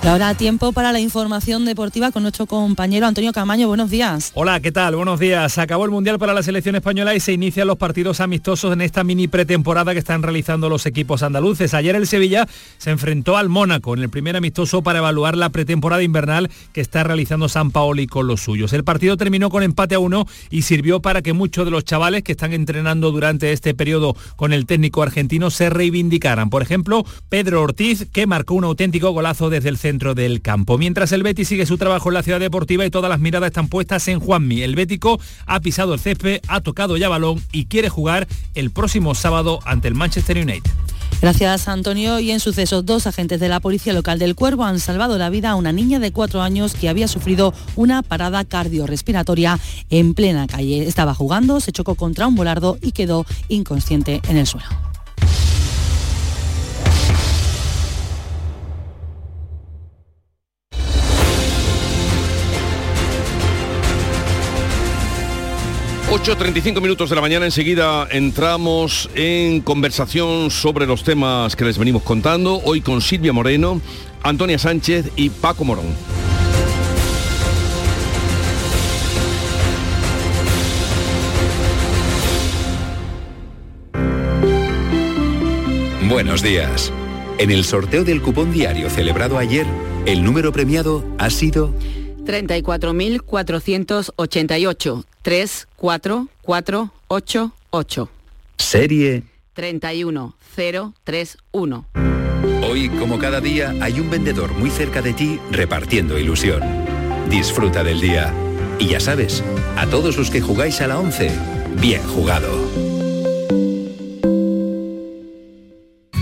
Y ahora tiempo para la información deportiva con nuestro compañero Antonio Camaño. Buenos días. Hola, ¿qué tal? Buenos días. Acabó el Mundial para la selección española y se inician los partidos amistosos en esta mini pretemporada que están realizando los equipos andaluces. Ayer el Sevilla se enfrentó al Mónaco en el primer amistoso para evaluar la pretemporada invernal que está realizando San Paoli con los suyos. El partido terminó con empate a uno y sirvió para que muchos de los chavales que están entrenando durante este periodo con el técnico argentino se reivindicaran. Por ejemplo, Pedro Ortiz, que marcó un auténtico golazo desde el centro del campo. Mientras el Betis sigue su trabajo en la ciudad deportiva y todas las miradas están puestas en Juanmi. El Bético ha pisado el césped, ha tocado ya balón y quiere jugar el próximo sábado ante el Manchester United. Gracias, Antonio. Y en sucesos, dos agentes de la Policía Local del Cuervo han salvado la vida a una niña de cuatro años que había sufrido una parada cardiorrespiratoria en plena calle. Estaba jugando, se chocó contra un volardo y quedó inconsciente en el suelo. 8.35 minutos de la mañana, enseguida entramos en conversación sobre los temas que les venimos contando, hoy con Silvia Moreno, Antonia Sánchez y Paco Morón. Buenos días. En el sorteo del cupón diario celebrado ayer, el número premiado ha sido 34.488. 34488. Serie 31031. Hoy, como cada día, hay un vendedor muy cerca de ti repartiendo ilusión. Disfruta del día. Y ya sabes, a todos los que jugáis a la 11, bien jugado.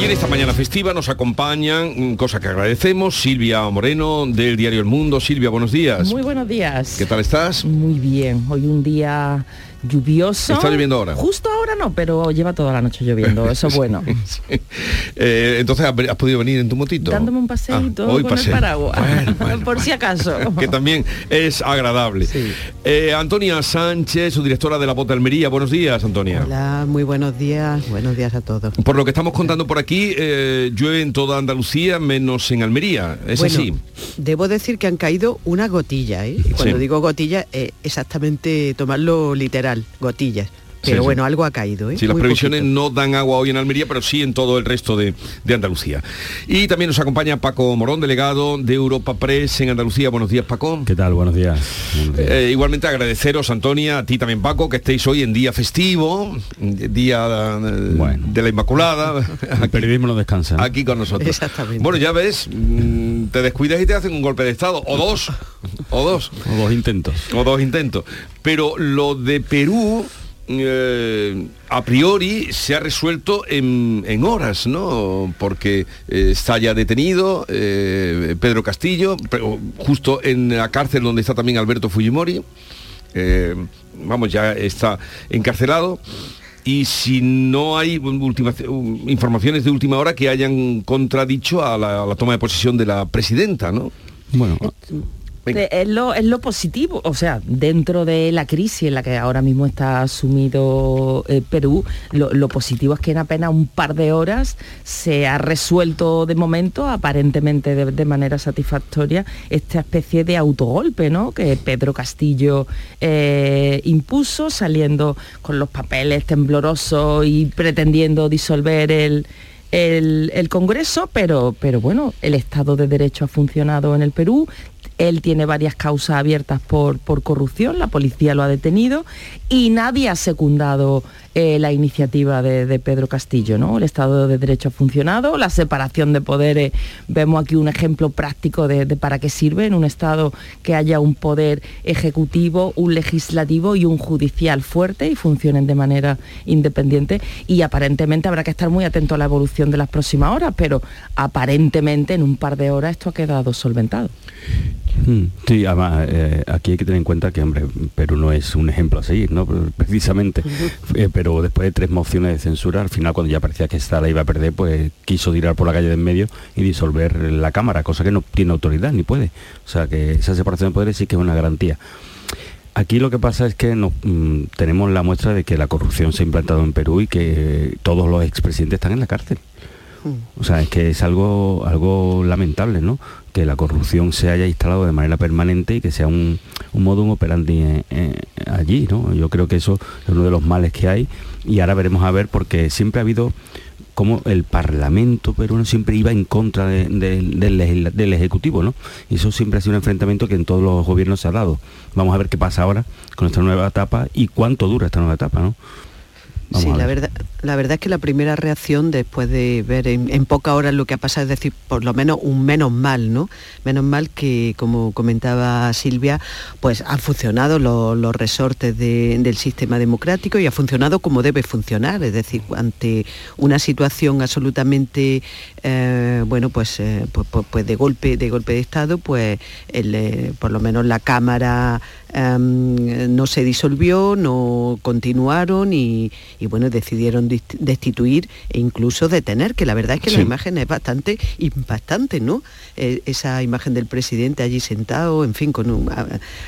Y en esta mañana festiva nos acompañan, mm, cosa que agradecemos, Silvia Moreno del diario El Mundo. Silvia, buenos días. Muy buenos días. ¿Qué tal estás? Muy bien. Hoy un día lluvioso. ¿Está lloviendo ahora? Justo ahora no, pero lleva toda la noche lloviendo, eso es bueno. Sí. Eh, entonces, ¿has podido venir en tu motito? Dándome un paseíto Ah, hoy con paseo. el paraguas, Bueno, bueno, por si acaso. que también es agradable. Eh, Antonia Sánchez, su directora de la Bota Almería. Buenos días, Antonia. Hola, muy buenos días, buenos días a todos. Por lo que estamos contando por aquí, eh, llueve en toda Andalucía, menos en Almería. ¿Es Bueno, así? Debo decir que han caído una gotilla, ¿eh? Y Cuando Sí. digo gotilla, eh, exactamente tomarlo literal, gotillas. Pero Sí, bueno, sí. algo ha caído, ¿eh? Sí, las Muy previsiones no dan agua hoy en Almería, pero sí en todo el resto de, de Andalucía. Y también nos acompaña Paco Morón, delegado de Europa Press en Andalucía. Buenos días, Paco. ¿Qué tal? Buenos días. Eh, igualmente agradeceros, Antonia, a ti también, Paco, que estéis hoy en día festivo, día eh, de la Inmaculada. El periodismo no descansa. ¿no? Aquí con nosotros. Exactamente. Bueno, ya ves, mm, te descuidas y te hacen un golpe de Estado, o dos, o dos. O dos intentos. O dos intentos. Pero lo de Perú, eh, a priori, se ha resuelto en, en horas, ¿no? Porque eh, está ya detenido eh, Pedro Castillo, pero justo en la cárcel donde está también Alberto Fujimori. Eh, vamos, ya está encarcelado. Y si no hay última- informaciones de última hora que hayan contradicho a la, a la toma de posesión de la presidenta, ¿no? Bueno, Eh, Es lo, es lo positivo, o sea, dentro de la crisis en la que ahora mismo está sumido eh, Perú, lo, lo positivo es que en apenas un par de horas se ha resuelto de momento, aparentemente de, de manera satisfactoria, esta especie de autogolpe, ¿no? Que Pedro Castillo eh, impuso, saliendo con los papeles temblorosos y pretendiendo disolver el, el, el Congreso, pero, pero bueno, el Estado de Derecho ha funcionado en el Perú. Él tiene varias causas abiertas por, por corrupción, la policía lo ha detenido y nadie ha secundado eh, la iniciativa de, Pedro Castillo. ¿no? El Estado de Derecho ha funcionado, la separación de poderes, vemos aquí un ejemplo práctico de para qué sirve en un Estado que haya un poder ejecutivo, un legislativo y un judicial fuerte y funcionen de manera independiente. Y aparentemente habrá que estar muy atento a la evolución de las próximas horas, pero aparentemente en un par de horas esto ha quedado solventado. Mm, Sí, además eh, aquí hay que tener en cuenta que, hombre, Perú no es un ejemplo a seguir, ¿no? Precisamente. Eh, pero después de tres mociones de censura, al final cuando ya parecía que esta la iba a perder, pues quiso tirar por la calle de en medio y disolver la Cámara, cosa que no tiene autoridad ni puede. O sea que esa separación de poderes sí que es una garantía. Aquí lo que pasa es que nos, mm, tenemos la muestra de que la corrupción se ha implantado en Perú y que todos los expresidentes están en la cárcel. O sea, es que es algo, algo lamentable, ¿no? Que la corrupción se haya instalado de manera permanente y que sea un, un modum operandi eh, eh, allí, ¿no? Yo creo que eso es uno de los males que hay y ahora veremos a ver porque siempre ha habido como el Parlamento peruano siempre iba en contra de- del Ejecutivo, ¿no? Y eso siempre ha sido un enfrentamiento que en todos los gobiernos se ha dado. Vamos a ver qué pasa ahora con esta nueva etapa y cuánto dura esta nueva etapa, ¿no? Vamos Sí, la ver. verdad, la verdad es que la primera reacción después de ver en, en pocas horas lo que ha pasado, es decir, por lo menos un menos mal, ¿no? Menos mal que, como comentaba Silvia, pues han funcionado los, los resortes de- del sistema democrático y ha funcionado como debe funcionar, es decir, ante una situación absolutamente, eh, bueno, pues, eh, pues, pues- pues de golpe, de golpe de Estado, pues el, eh, por lo menos la Cámara em, no se disolvió, no continuaron y, y, bueno, decidieron destituir e incluso detener, que la verdad es que la imagen es bastante impactante, ¿no? Eh, esa imagen del presidente allí sentado, en fin, con un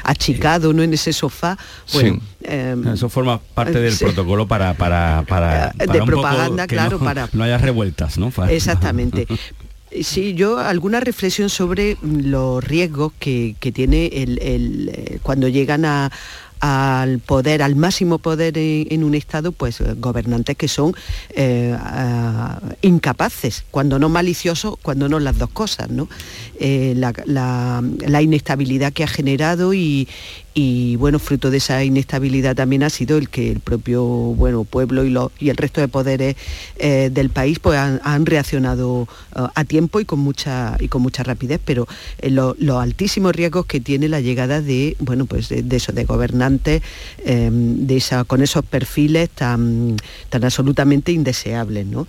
achicado, ¿no? En ese sofá. Bueno, em, Eso forma parte del sí. protocolo para, para, para, De un poco propaganda, que claro, no, para- no haya revueltas, ¿no? Exactamente. Sí, yo alguna reflexión sobre los riesgos que, que tiene el, el, eh, cuando llegan a al poder, al máximo poder en, un Estado, pues eh, gobernantes que son eh, ah, incapaces, cuando no maliciosos, cuando no las dos cosas, ¿no? Eh, la- la inestabilidad que ha generado y, y, bueno, fruto de esa inestabilidad también ha sido el que el propio bueno, pueblo y, lo- y el resto de poderes eh, del país pues han, han reaccionado eh, a tiempo y con mucha y con mucha rapidez, pero eh, lo- los altísimos riesgos que tiene la llegada de bueno pues de, de eso, de gobernantes eh, de esa, con esos perfiles tan, tan absolutamente indeseables. ¿no?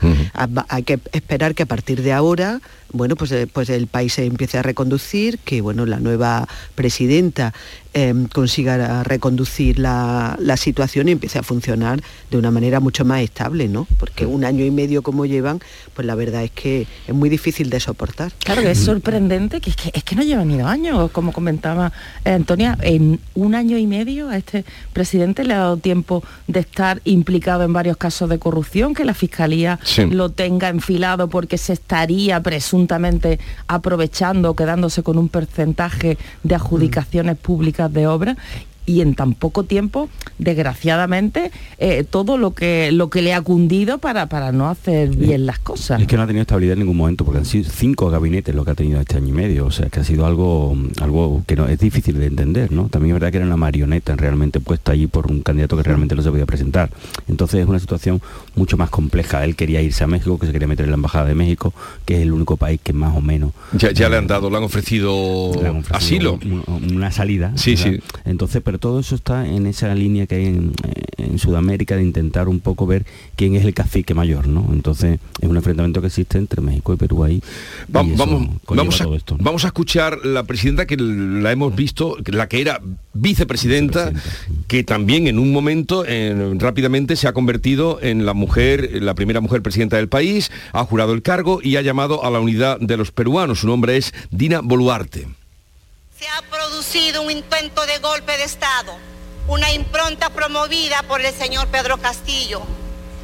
Hay que esperar que a partir de ahora bueno, pues, eh, pues el país se empiece a reconducir, que bueno, la nueva presidenta eh, consiga reconducir la, la situación y empiece a funcionar de una manera mucho más estable, ¿no? Porque un año y medio como llevan, pues la verdad es que es muy difícil de soportar. Claro que es sorprendente que es que, es que no lleva ni dos años, como comentaba eh, Antonia, en un año y medio a este presidente le ha dado tiempo de estar implicado en varios casos de corrupción, que la fiscalía Sí. lo tenga enfilado porque se estaría presuntamente aprovechando, quedándose con un porcentaje de adjudicaciones públicas de obra. Y en tan poco tiempo, desgraciadamente, eh, todo lo que, lo que le ha cundido para, para no hacer bien las cosas. Es que no ha tenido estabilidad en ningún momento, porque han sido cinco gabinetes lo que ha tenido este año y medio, o sea, que ha sido algo, algo que no, es difícil de entender, ¿no? También es verdad que era una marioneta realmente puesta allí por un candidato que realmente no se podía presentar. Entonces es una situación mucho más compleja. Él quería irse a México, que se quería meter en la Embajada de México, que es el único país que más o menos... Ya, ya le han dado, le han ofrecido, le han ofrecido asilo. un- un- una salida. Sí, sí. Entonces, pero todo eso está en esa línea que hay en, en Sudamérica de intentar un poco ver quién es el cacique mayor, ¿no? Entonces, es un enfrentamiento que existe entre México y Perú ahí. Va- y eso vamos, vamos, a, esto. vamos a escuchar la presidenta que la hemos visto, la que era vicepresidenta, que también en un momento eh, rápidamente se ha convertido en la mujer, la primera mujer presidenta del país, ha jurado el cargo y ha llamado a la unidad de los peruanos. Su nombre es Dina Boluarte. Se ha producido un intento de golpe de Estado, una impronta promovida por el señor Pedro Castillo,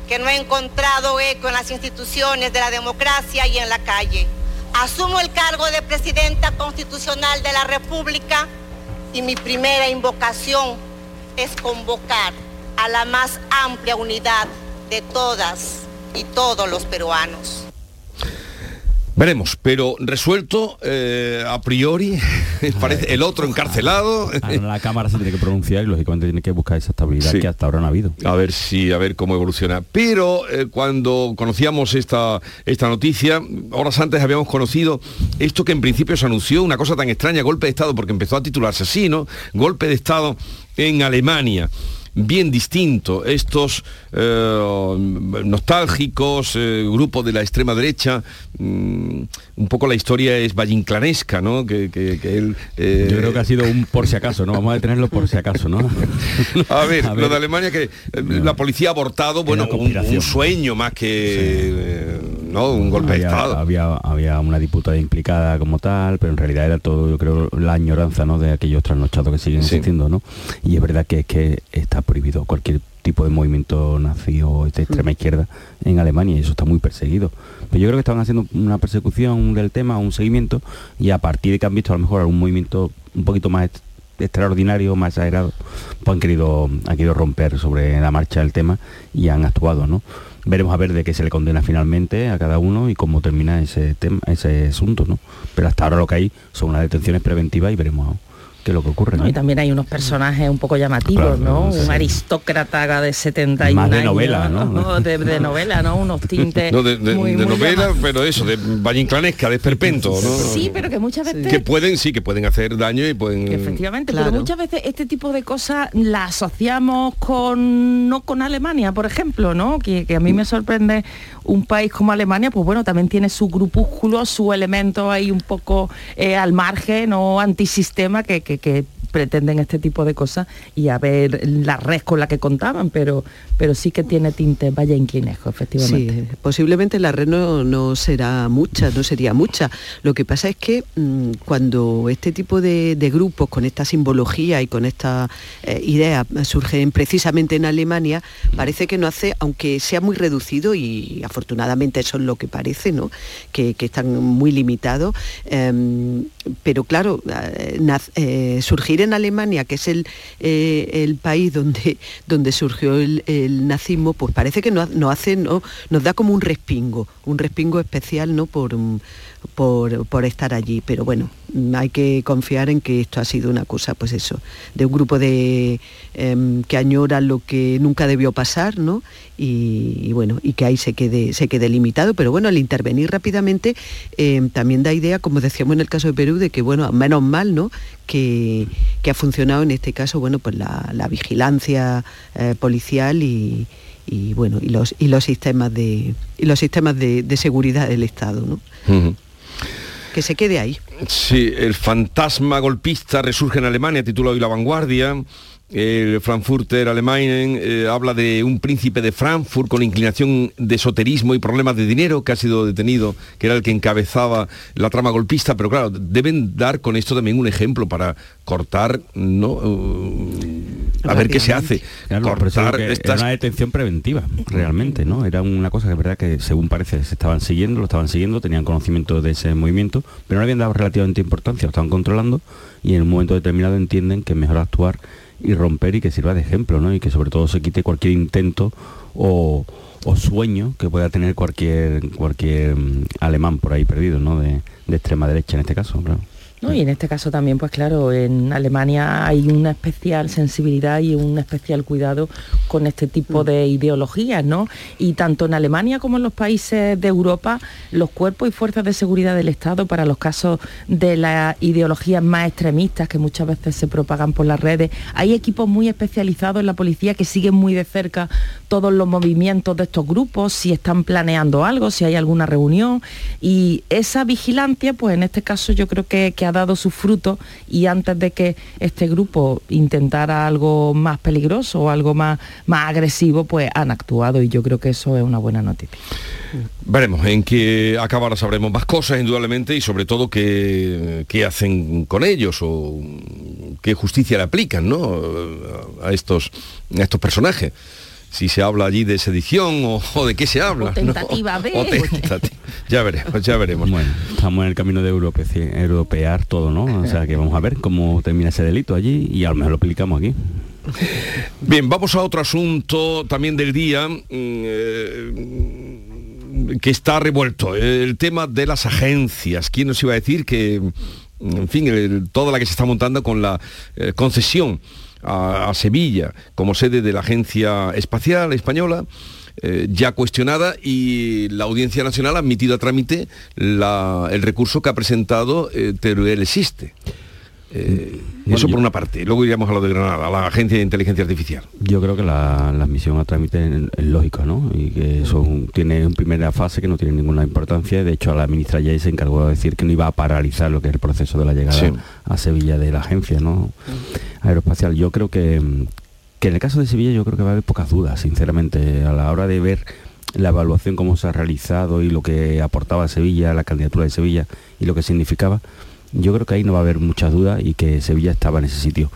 que no ha encontrado eco en las instituciones de la democracia y en la calle. Asumo el cargo de presidenta constitucional de la República y mi primera invocación es convocar a la más amplia unidad de todas y todos los peruanos. Veremos, pero resuelto eh, a priori, parece el otro encarcelado. Ahora la Cámara se tiene que pronunciar y lógicamente tiene que buscar esa estabilidad Sí. que hasta ahora no ha habido. A ver si, a ver cómo evoluciona. Pero eh, cuando conocíamos esta, esta noticia, horas antes habíamos conocido esto que en principio se anunció, una cosa tan extraña, golpe de Estado, porque empezó a titularse así, ¿no? Golpe de Estado en Alemania. Bien distinto, estos eh, nostálgicos eh, grupos de la extrema derecha, mm, un poco la historia es vallinclanesca, ¿no? Que, que- que él, eh, Yo creo que ha sido un por si acaso, ¿no? Vamos a detenerlo por si acaso, ¿no? A ver, A ver. lo de Alemania que eh, la policía ha abortado, bueno, un, un sueño más que no un golpe de había, estado. Había, había una diputada implicada como tal, pero en realidad era todo, yo creo, la añoranza ¿no? de aquellos trasnochados que siguen existiendo, ¿no? Y es verdad que es que está prohibido cualquier tipo de movimiento nazi o de extrema izquierda en Alemania y eso está muy perseguido. Pero yo creo que estaban haciendo una persecución del tema, un seguimiento, y a partir de que han visto a lo mejor algún movimiento un poquito más extraordinario, más exagerado, pues han querido, han querido romper sobre la marcha el tema y han actuado, ¿no? Veremos a ver de qué se le condena finalmente a cada uno y cómo termina ese tema, ese asunto, ¿no? Pero hasta ahora lo que hay son unas detenciones preventivas y veremos qué es lo que ocurre. ¿no? Y también hay unos personajes un poco llamativos, Claro, ¿no? sí. Un aristócrata de 71 Más de años, novela, ¿no? De, de novela, ¿no? Unos tintes No, de, de- muy, de muy novela, llamativos. pero eso, de vallinclanesca, de esperpento, ¿no? Sí, pero que muchas veces... que pueden, sí, que pueden hacer daño y pueden. Efectivamente, Claro. pero muchas veces este tipo de cosas las asociamos con no con Alemania, por ejemplo, ¿no? Que, que a mí me sorprende un país como Alemania, pues bueno, también tiene su grupúsculo, su elemento ahí un poco eh, al margen o antisistema que, que- pretenden este tipo de cosas y a ver la red con la que contaban, pero, pero sí que tiene tinte vaya inclinejo, efectivamente. Posiblemente la red no, no será mucha, no sería mucha. Lo que pasa es que mm, cuando este tipo de, de grupos con esta simbología y con esta eh, idea surgen precisamente en Alemania, parece que no hace, aunque sea muy reducido y afortunadamente eso es lo que parece, ¿no? que, están muy limitados, em, pero claro, eh, eh, surgir en Alemania, que es el, eh, el país donde, donde surgió el, el nazismo, pues parece que nos, nos hace, ¿no? nos da como un respingo, un respingo especial ¿no? por, mm, por, por estar allí. Pero bueno, hay que confiar en que esto ha sido una cosa, pues eso, de un grupo de em, que añora lo que nunca debió pasar, ¿no? Y, bueno, y que ahí se quede, se quede limitado. Pero bueno, al intervenir rápidamente, em, también da idea, como decíamos en el caso de Perú, de que bueno, menos mal, ¿no? Que, que ha funcionado en este caso, bueno, pues la, la vigilancia eh, policial y, bueno, y los, y los sistemas de y los sistemas de, seguridad del Estado, ¿no? Que se quede ahí. Sí, el fantasma golpista resurge en Alemania, titula hoy La Vanguardia. El Frankfurter Allgemeinen eh, habla de un príncipe de Frankfurt con inclinación de esoterismo y problemas de dinero que ha sido detenido, que era el que encabezaba la trama golpista, pero claro, deben dar con esto también un ejemplo para cortar, ¿no? Uh, a ver qué se hace. Claro, cortar que estas Era una detención preventiva, realmente, ¿no? Era una cosa que es verdad que según parece se estaban siguiendo, lo estaban siguiendo, tenían conocimiento de ese movimiento, pero no le habían dado relativamente importancia, lo estaban controlando y en un momento determinado entienden que es mejor actuar y romper y que sirva de ejemplo, ¿no? Y que sobre todo se quite cualquier intento o, o sueño que pueda tener cualquier cualquier mm, alemán por ahí perdido, ¿no? De, extrema derecha en este caso, claro. ¿No? Y en este caso también, pues claro, en Alemania hay una especial sensibilidad y un especial cuidado con este tipo de ideologías, ¿no? Y tanto en Alemania como en los países de Europa, los cuerpos y fuerzas de seguridad del Estado para los casos de las ideologías más extremistas que muchas veces se propagan por las redes, hay equipos muy especializados en la policía que siguen muy de cerca todos los movimientos de estos grupos, si están planeando algo, si hay alguna reunión y esa vigilancia, pues en este caso yo creo que, que ha dado sus frutos y antes de que este grupo intentara algo más peligroso o algo más, más agresivo, pues han actuado y yo creo que eso es una buena noticia. Veremos en qué acabará, sabremos más cosas indudablemente y sobre todo qué, qué hacen con ellos o qué justicia le aplican ¿no? a, estos, a estos personajes si se habla allí de sedición o, de qué se habla. O tentativa Ya veremos, ya veremos. Bueno, estamos en el camino de europear todo, ¿no? O sea que vamos a ver cómo termina ese delito allí y a lo mejor lo aplicamos aquí. Bien, vamos a otro asunto también del día. Mm, eh, que está revuelto, el tema de las agencias. ¿Quién nos iba a decir que, en fin, toda la que se está montando con la eh, concesión a, Sevilla como sede de la Agencia Espacial Española, eh, ya cuestionada y la Audiencia Nacional ha admitido a trámite el recurso que ha presentado eh, Teruel Existe. Eh, eso por una parte. Luego iríamos a lo de Granada, a la Agencia de Inteligencia Artificial. Yo creo que la, admisión a trámite es, lógica, ¿no? Y que eso tiene en primera fase que no tiene ninguna importancia. De hecho, a la ministra ya se encargó de decir que no iba a paralizar lo que es el proceso de la llegada a Sevilla de la agencia ¿no? aeroespacial. Yo creo que, que en el caso de Sevilla yo creo que va a haber pocas dudas, sinceramente, a la hora de ver la evaluación cómo se ha realizado y lo que aportaba Sevilla, la candidatura de Sevilla y lo que significaba yo creo que ahí no va a haber muchas dudas y que Sevilla estaba en ese sitio.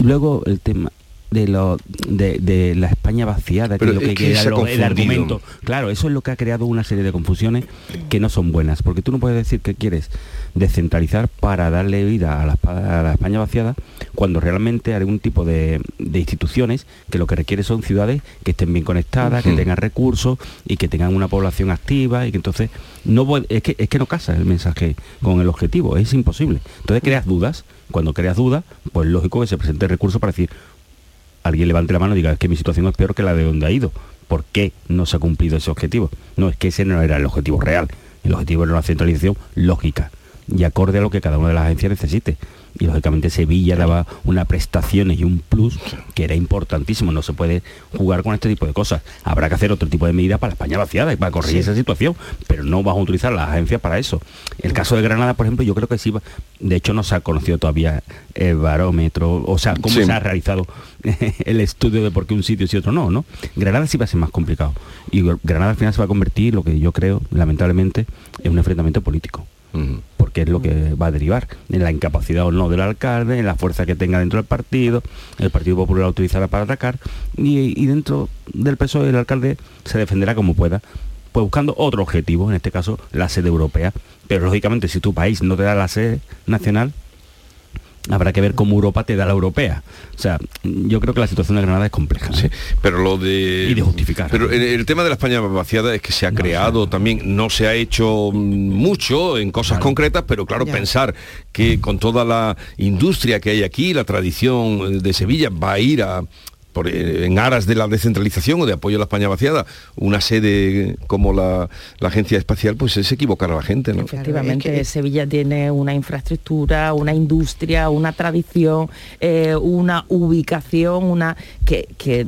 Luego el tema de, lo, de, la España vaciada, que es lo que, queda el argumento. Claro, eso es lo que ha creado una serie de confusiones que no son buenas, porque tú no puedes decir que quieres descentralizar para darle vida a la, España vaciada cuando realmente hay algún tipo de, instituciones que lo que requiere son ciudades que estén bien conectadas, que tengan recursos y que tengan una población activa y que entonces no es que, es que no casa el mensaje con el objetivo, es imposible. Entonces creas dudas, cuando creas dudas, pues lógico que se presente recursos para decir, alguien levante la mano y diga, es que mi situación es peor que la de donde ha ido. ¿Por qué no se ha cumplido ese objetivo? No, es que ese no era el objetivo real. El objetivo era una centralización lógica y acorde a lo que cada una de las agencias necesite. Y lógicamente Sevilla daba una prestaciones y un plus que era importantísimo. No se puede jugar con este tipo de cosas. Habrá que hacer otro tipo de medidas para España vaciada y para corregir esa situación, pero no vamos a utilizar las agencias para eso. El caso de Granada, por ejemplo, yo creo que sí, de hecho no se ha conocido todavía el barómetro, o sea, cómo se ha realizado el estudio de por qué un sitio y otro no, ¿no? Granada sí va a ser más complicado. Y Granada al final se va a convertir, lo que yo creo, lamentablemente, en un enfrentamiento político porque es lo que va a derivar en la incapacidad o no del alcalde, en la fuerza que tenga dentro del partido, el Partido Popular la utilizará para atacar y, dentro del PSOE el alcalde se defenderá como pueda, pues buscando otro objetivo, en este caso la sede europea. Pero lógicamente si tu país no te da la sede nacional, habrá que ver cómo Europa te da la europea. O sea, yo creo que la situación de Granada es compleja. Sí, pero lo de... Y de justificar. Pero el, tema de la España vaciada es que se ha creado también, no se ha hecho mucho en cosas concretas, pero claro, pensar que con toda la industria que hay aquí, la tradición de Sevilla va a ir a, eh, en aras de la descentralización o de apoyo a la España vaciada, una sede como la, Agencia Espacial, pues es equivocar a la gente. ¿no? Efectivamente, Sevilla tiene una infraestructura, una industria, una tradición, eh, una ubicación, una que, que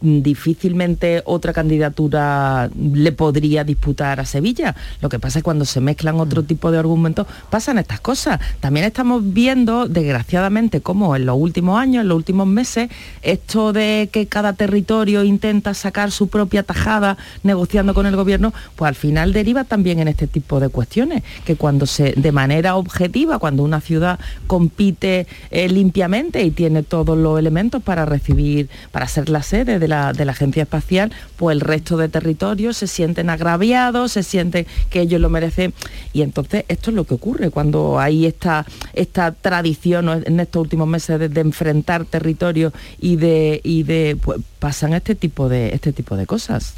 difícilmente otra candidatura le podría disputar a Sevilla. Lo que pasa es que cuando se mezclan otro mm. tipo de argumentos pasan estas cosas. También estamos viendo, desgraciadamente, como en los últimos años, en los últimos meses, esto de que cada territorio intenta sacar su propia tajada negociando con el gobierno, pues al final deriva también en este tipo de cuestiones, que cuando se, de manera objetiva, cuando una ciudad compite eh, limpiamente y tiene todos los elementos para recibir, para ser la sede de de la, Agencia Espacial, pues el resto de territorios se sienten agraviados, se sienten que ellos lo merecen. Y entonces esto es lo que ocurre cuando hay esta, esta tradición en estos últimos meses de, enfrentar territorios y de, y de pues, pasan este tipo de, este tipo de cosas.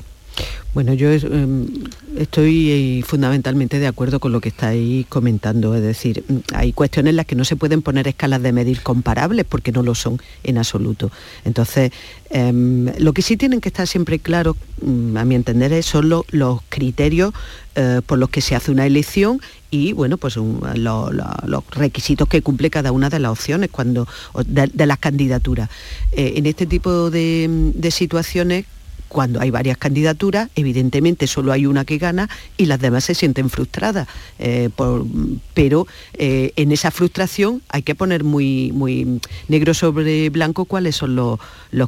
Bueno, yo em, estoy eh, fundamentalmente de acuerdo con lo que estáis comentando, es decir, mm, hay cuestiones en las que no se pueden poner escalas de medir comparables porque no lo son en absoluto. Entonces, em, lo que sí tienen que estar siempre claros, mm, a mi entender, son los criterios eh, por los que se hace una elección y bueno, pues los requisitos que cumple cada una de las opciones cuando de, las candidaturas. Eh, en este tipo de situaciones cuando hay varias candidaturas, evidentemente solo hay una que gana y las demás se sienten frustradas. Eh, pero eh, en esa frustración hay que poner muy, muy negro sobre blanco cuáles son los,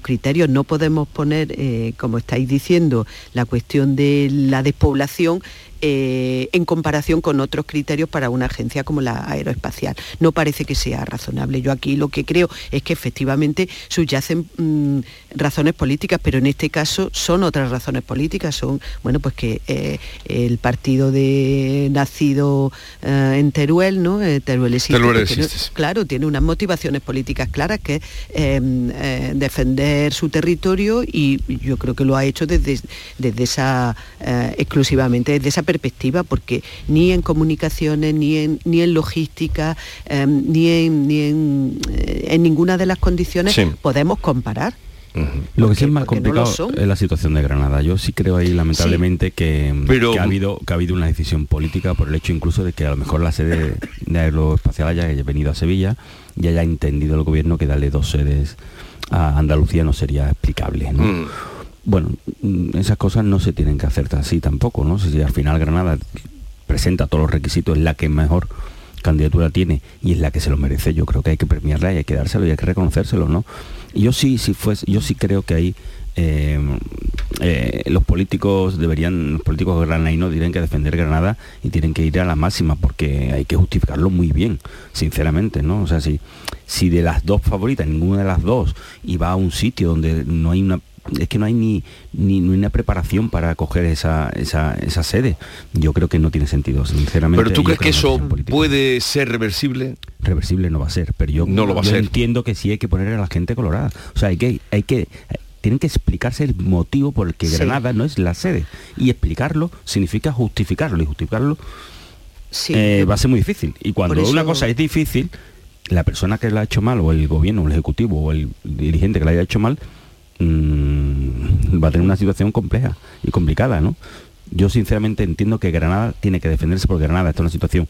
criterios. No podemos poner, eh, como estáis diciendo, la cuestión de la despoblación eh, en comparación con otros criterios para una agencia como la aeroespacial. No parece que sea razonable. Yo aquí lo que creo es que efectivamente subyacen mm, razones políticas, pero en este caso son otras razones políticas, son, bueno, pues que eh, el partido de nacido eh, en Teruel, ¿no? Teruel existe. claro, tiene unas motivaciones políticas claras que es em, defender su territorio y yo creo que lo ha hecho desde, desde esa exclusivamente desde esa perspectiva, porque ni en comunicaciones, ni en, ni en logística, em, ni, en, ni eh, en, ninguna de las condiciones podemos comparar. Lo que sí es más complicado es la situación de Granada. Yo sí creo ahí lamentablemente que, ha habido, que ha habido una decisión política por el hecho incluso de que a lo mejor la sede de aeroespacial haya venido a Sevilla y haya entendido el gobierno que darle dos sedes a Andalucía no sería explicable. ¿no? Mm bueno, mm, esas cosas no se tienen que hacer así tampoco, ¿no? Si al final Granada presenta todos los requisitos, es la que mejor candidatura tiene y es la que se lo merece, yo creo que hay que premiarla y hay que dárselo y hay que reconocérselo, ¿no? Yo sí, si fuese, yo sí creo que ahí eh, eh, los políticos deberían, los políticos granadinos tienen que defender Granada y tienen que ir a la máxima porque hay que justificarlo muy bien, sinceramente, ¿no? O sea, si, si de las dos favoritas, ninguna de las dos, y va a un sitio donde no hay una es que no hay ni, ni, una preparación para acoger esa, esa, esa, sede. Yo creo que no tiene sentido, sinceramente. ¿Pero tú crees que eso puede ser reversible? Reversible no va a ser, pero yo, no lo va a ser. entiendo que sí hay que poner a la gente colorada. O sea, hay que, hay que tienen que explicarse el motivo por el que Granada no es la sede. Y explicarlo significa justificarlo. Y justificarlo eh, va a ser muy difícil. Y cuando una cosa es difícil, la persona que la ha hecho mal, o el gobierno, o el ejecutivo, o el dirigente que la haya hecho mal, Mm, va a tener una situación compleja y complicada, ¿no? Yo sinceramente entiendo que Granada tiene que defenderse porque Granada está en una situación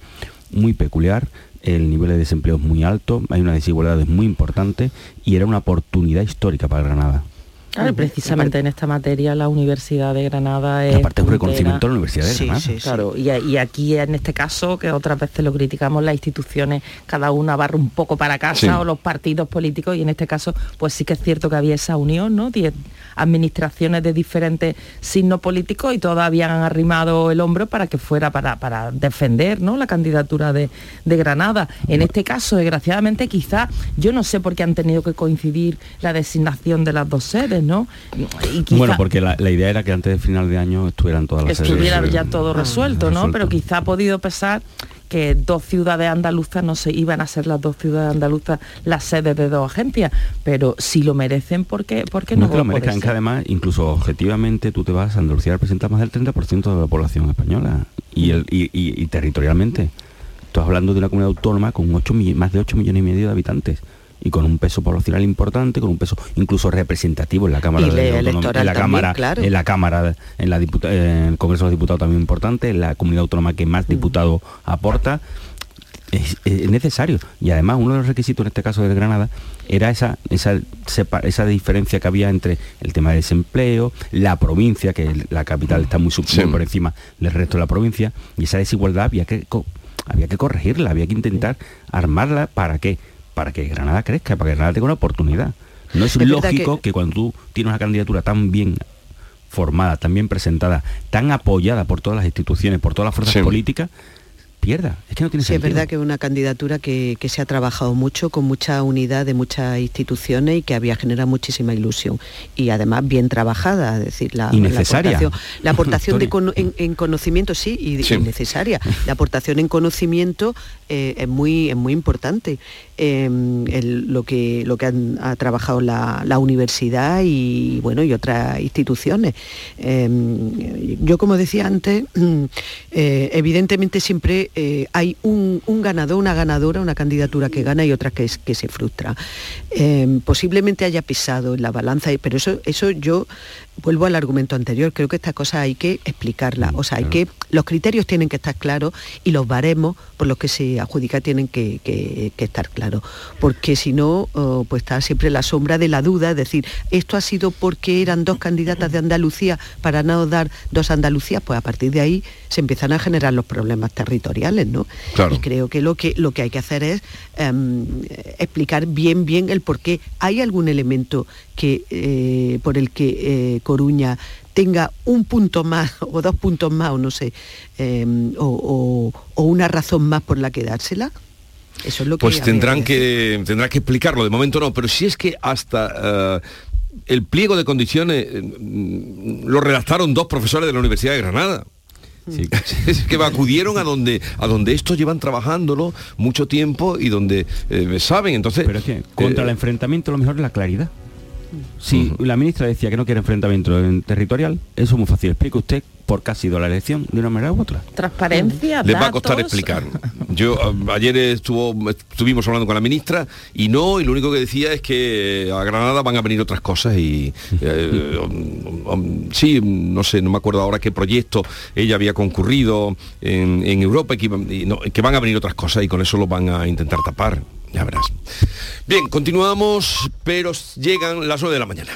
muy peculiar, el nivel de desempleo es muy alto, hay una desigualdad muy importante y era una oportunidad histórica para Granada. Claro, precisamente en esta materia la Universidad de Granada es... Aparte es un reconocimiento a la Universidad de Granada. Sí, claro, y, y, aquí en este caso, que otras veces lo criticamos, las instituciones, cada una barra un poco para casa o los partidos políticos, y en este caso, pues sí que es cierto que había esa unión, ¿no? Diez administraciones de diferentes signos políticos y todas habían arrimado el hombro para que fuera para, para defender ¿no? la candidatura de, de Granada. En este caso, desgraciadamente, quizá, yo no sé por qué han tenido que coincidir la designación de las dos sedes, bueno, porque la, idea era que antes del final de año estuvieran todas las Estuviera ya todo ah, resuelto, ¿no? Pero quizá ha podido pesar que dos ciudades andaluzas no se iban a ser las dos ciudades andaluzas las sedes de dos agencias, pero si lo merecen, ¿por qué, por qué no? No que lo merezcan, que además, incluso objetivamente, tú te vas a Andalucía representa más del 30% de la población española y, el, y, territorialmente. Estás hablando de una comunidad autónoma con 8, más de 8 millones y medio de habitantes y con un peso poblacional importante, con un peso incluso representativo en la Cámara de en la Cámara, en la Cámara, en la el Congreso de los Diputados también importante, en la comunidad autónoma que más diputados aporta. Es, necesario. Y además uno de los requisitos en este caso de Granada era esa, esa, esa diferencia que había entre el tema del desempleo, la provincia, que la capital está muy, por encima del resto de la provincia, y esa desigualdad había que, había que corregirla, había que intentar armarla para que para que Granada crezca, para que Granada tenga una oportunidad. No es, lógico que... cuando tú tienes una candidatura tan bien formada, tan bien presentada, tan apoyada por todas las instituciones, por todas las fuerzas políticas, pierda. Es que no tiene sí, sentido. es verdad que es una candidatura que, se ha trabajado mucho, con mucha unidad de muchas instituciones y que había generado muchísima ilusión. Y además bien trabajada, es decir, la, aportación, la aportación de en, conocimiento, sí, y, necesaria. La aportación en conocimiento eh, es, muy, es muy importante. Em, lo que, lo que han, ha trabajado la, universidad y, bueno, y otras instituciones. Em, yo, como decía antes, eh, evidentemente siempre eh, hay un, ganador, una ganadora, una candidatura que gana y otra que, que se frustra. Em, posiblemente haya pisado en la balanza, pero eso, eso yo vuelvo al argumento anterior, creo que esta cosa hay que explicarla, o sea, hay que, los criterios tienen que estar claros y los baremos por los que se adjudica tienen que, estar claros, porque si no, oh, pues está siempre la sombra de la duda, es decir, esto ha sido porque eran dos candidatas de Andalucía para no dar dos Andalucías, pues a partir de ahí se empiezan a generar los problemas territoriales, ¿no? Y creo que lo que, lo que hay que hacer es em, explicar bien, bien el por qué. ¿Hay algún elemento que, eh, por el que eh, Coruña tenga un punto más o dos puntos más o no sé, em, o, una razón más por la que dársela? Eso es lo que pues tendrán que, tendrán que explicarlo, de momento no, pero si es que hasta... Eh, el pliego de condiciones lo redactaron dos profesores de la Universidad de Granada. Sí. que acudieron a donde a donde estos llevan trabajándolo mucho tiempo y donde saben entonces pero es que contra el enfrentamiento lo mejor es la claridad si la ministra decía que no quiere enfrentamiento territorial, eso es muy fácil. Explique usted por qué ha sido la elección de una manera u otra. Transparencia. Les va a costar explicar. Yo ayer estuvo, estuvimos hablando con la ministra y no, y lo único que decía es que a Granada van a venir otras cosas y eh, um, um, sí, no sé, no me acuerdo ahora qué proyecto ella había concurrido en, Europa y que van a venir otras cosas y con eso lo van a intentar tapar. Ya verás. Bien, continuamos, pero llegan las 9 de la mañana.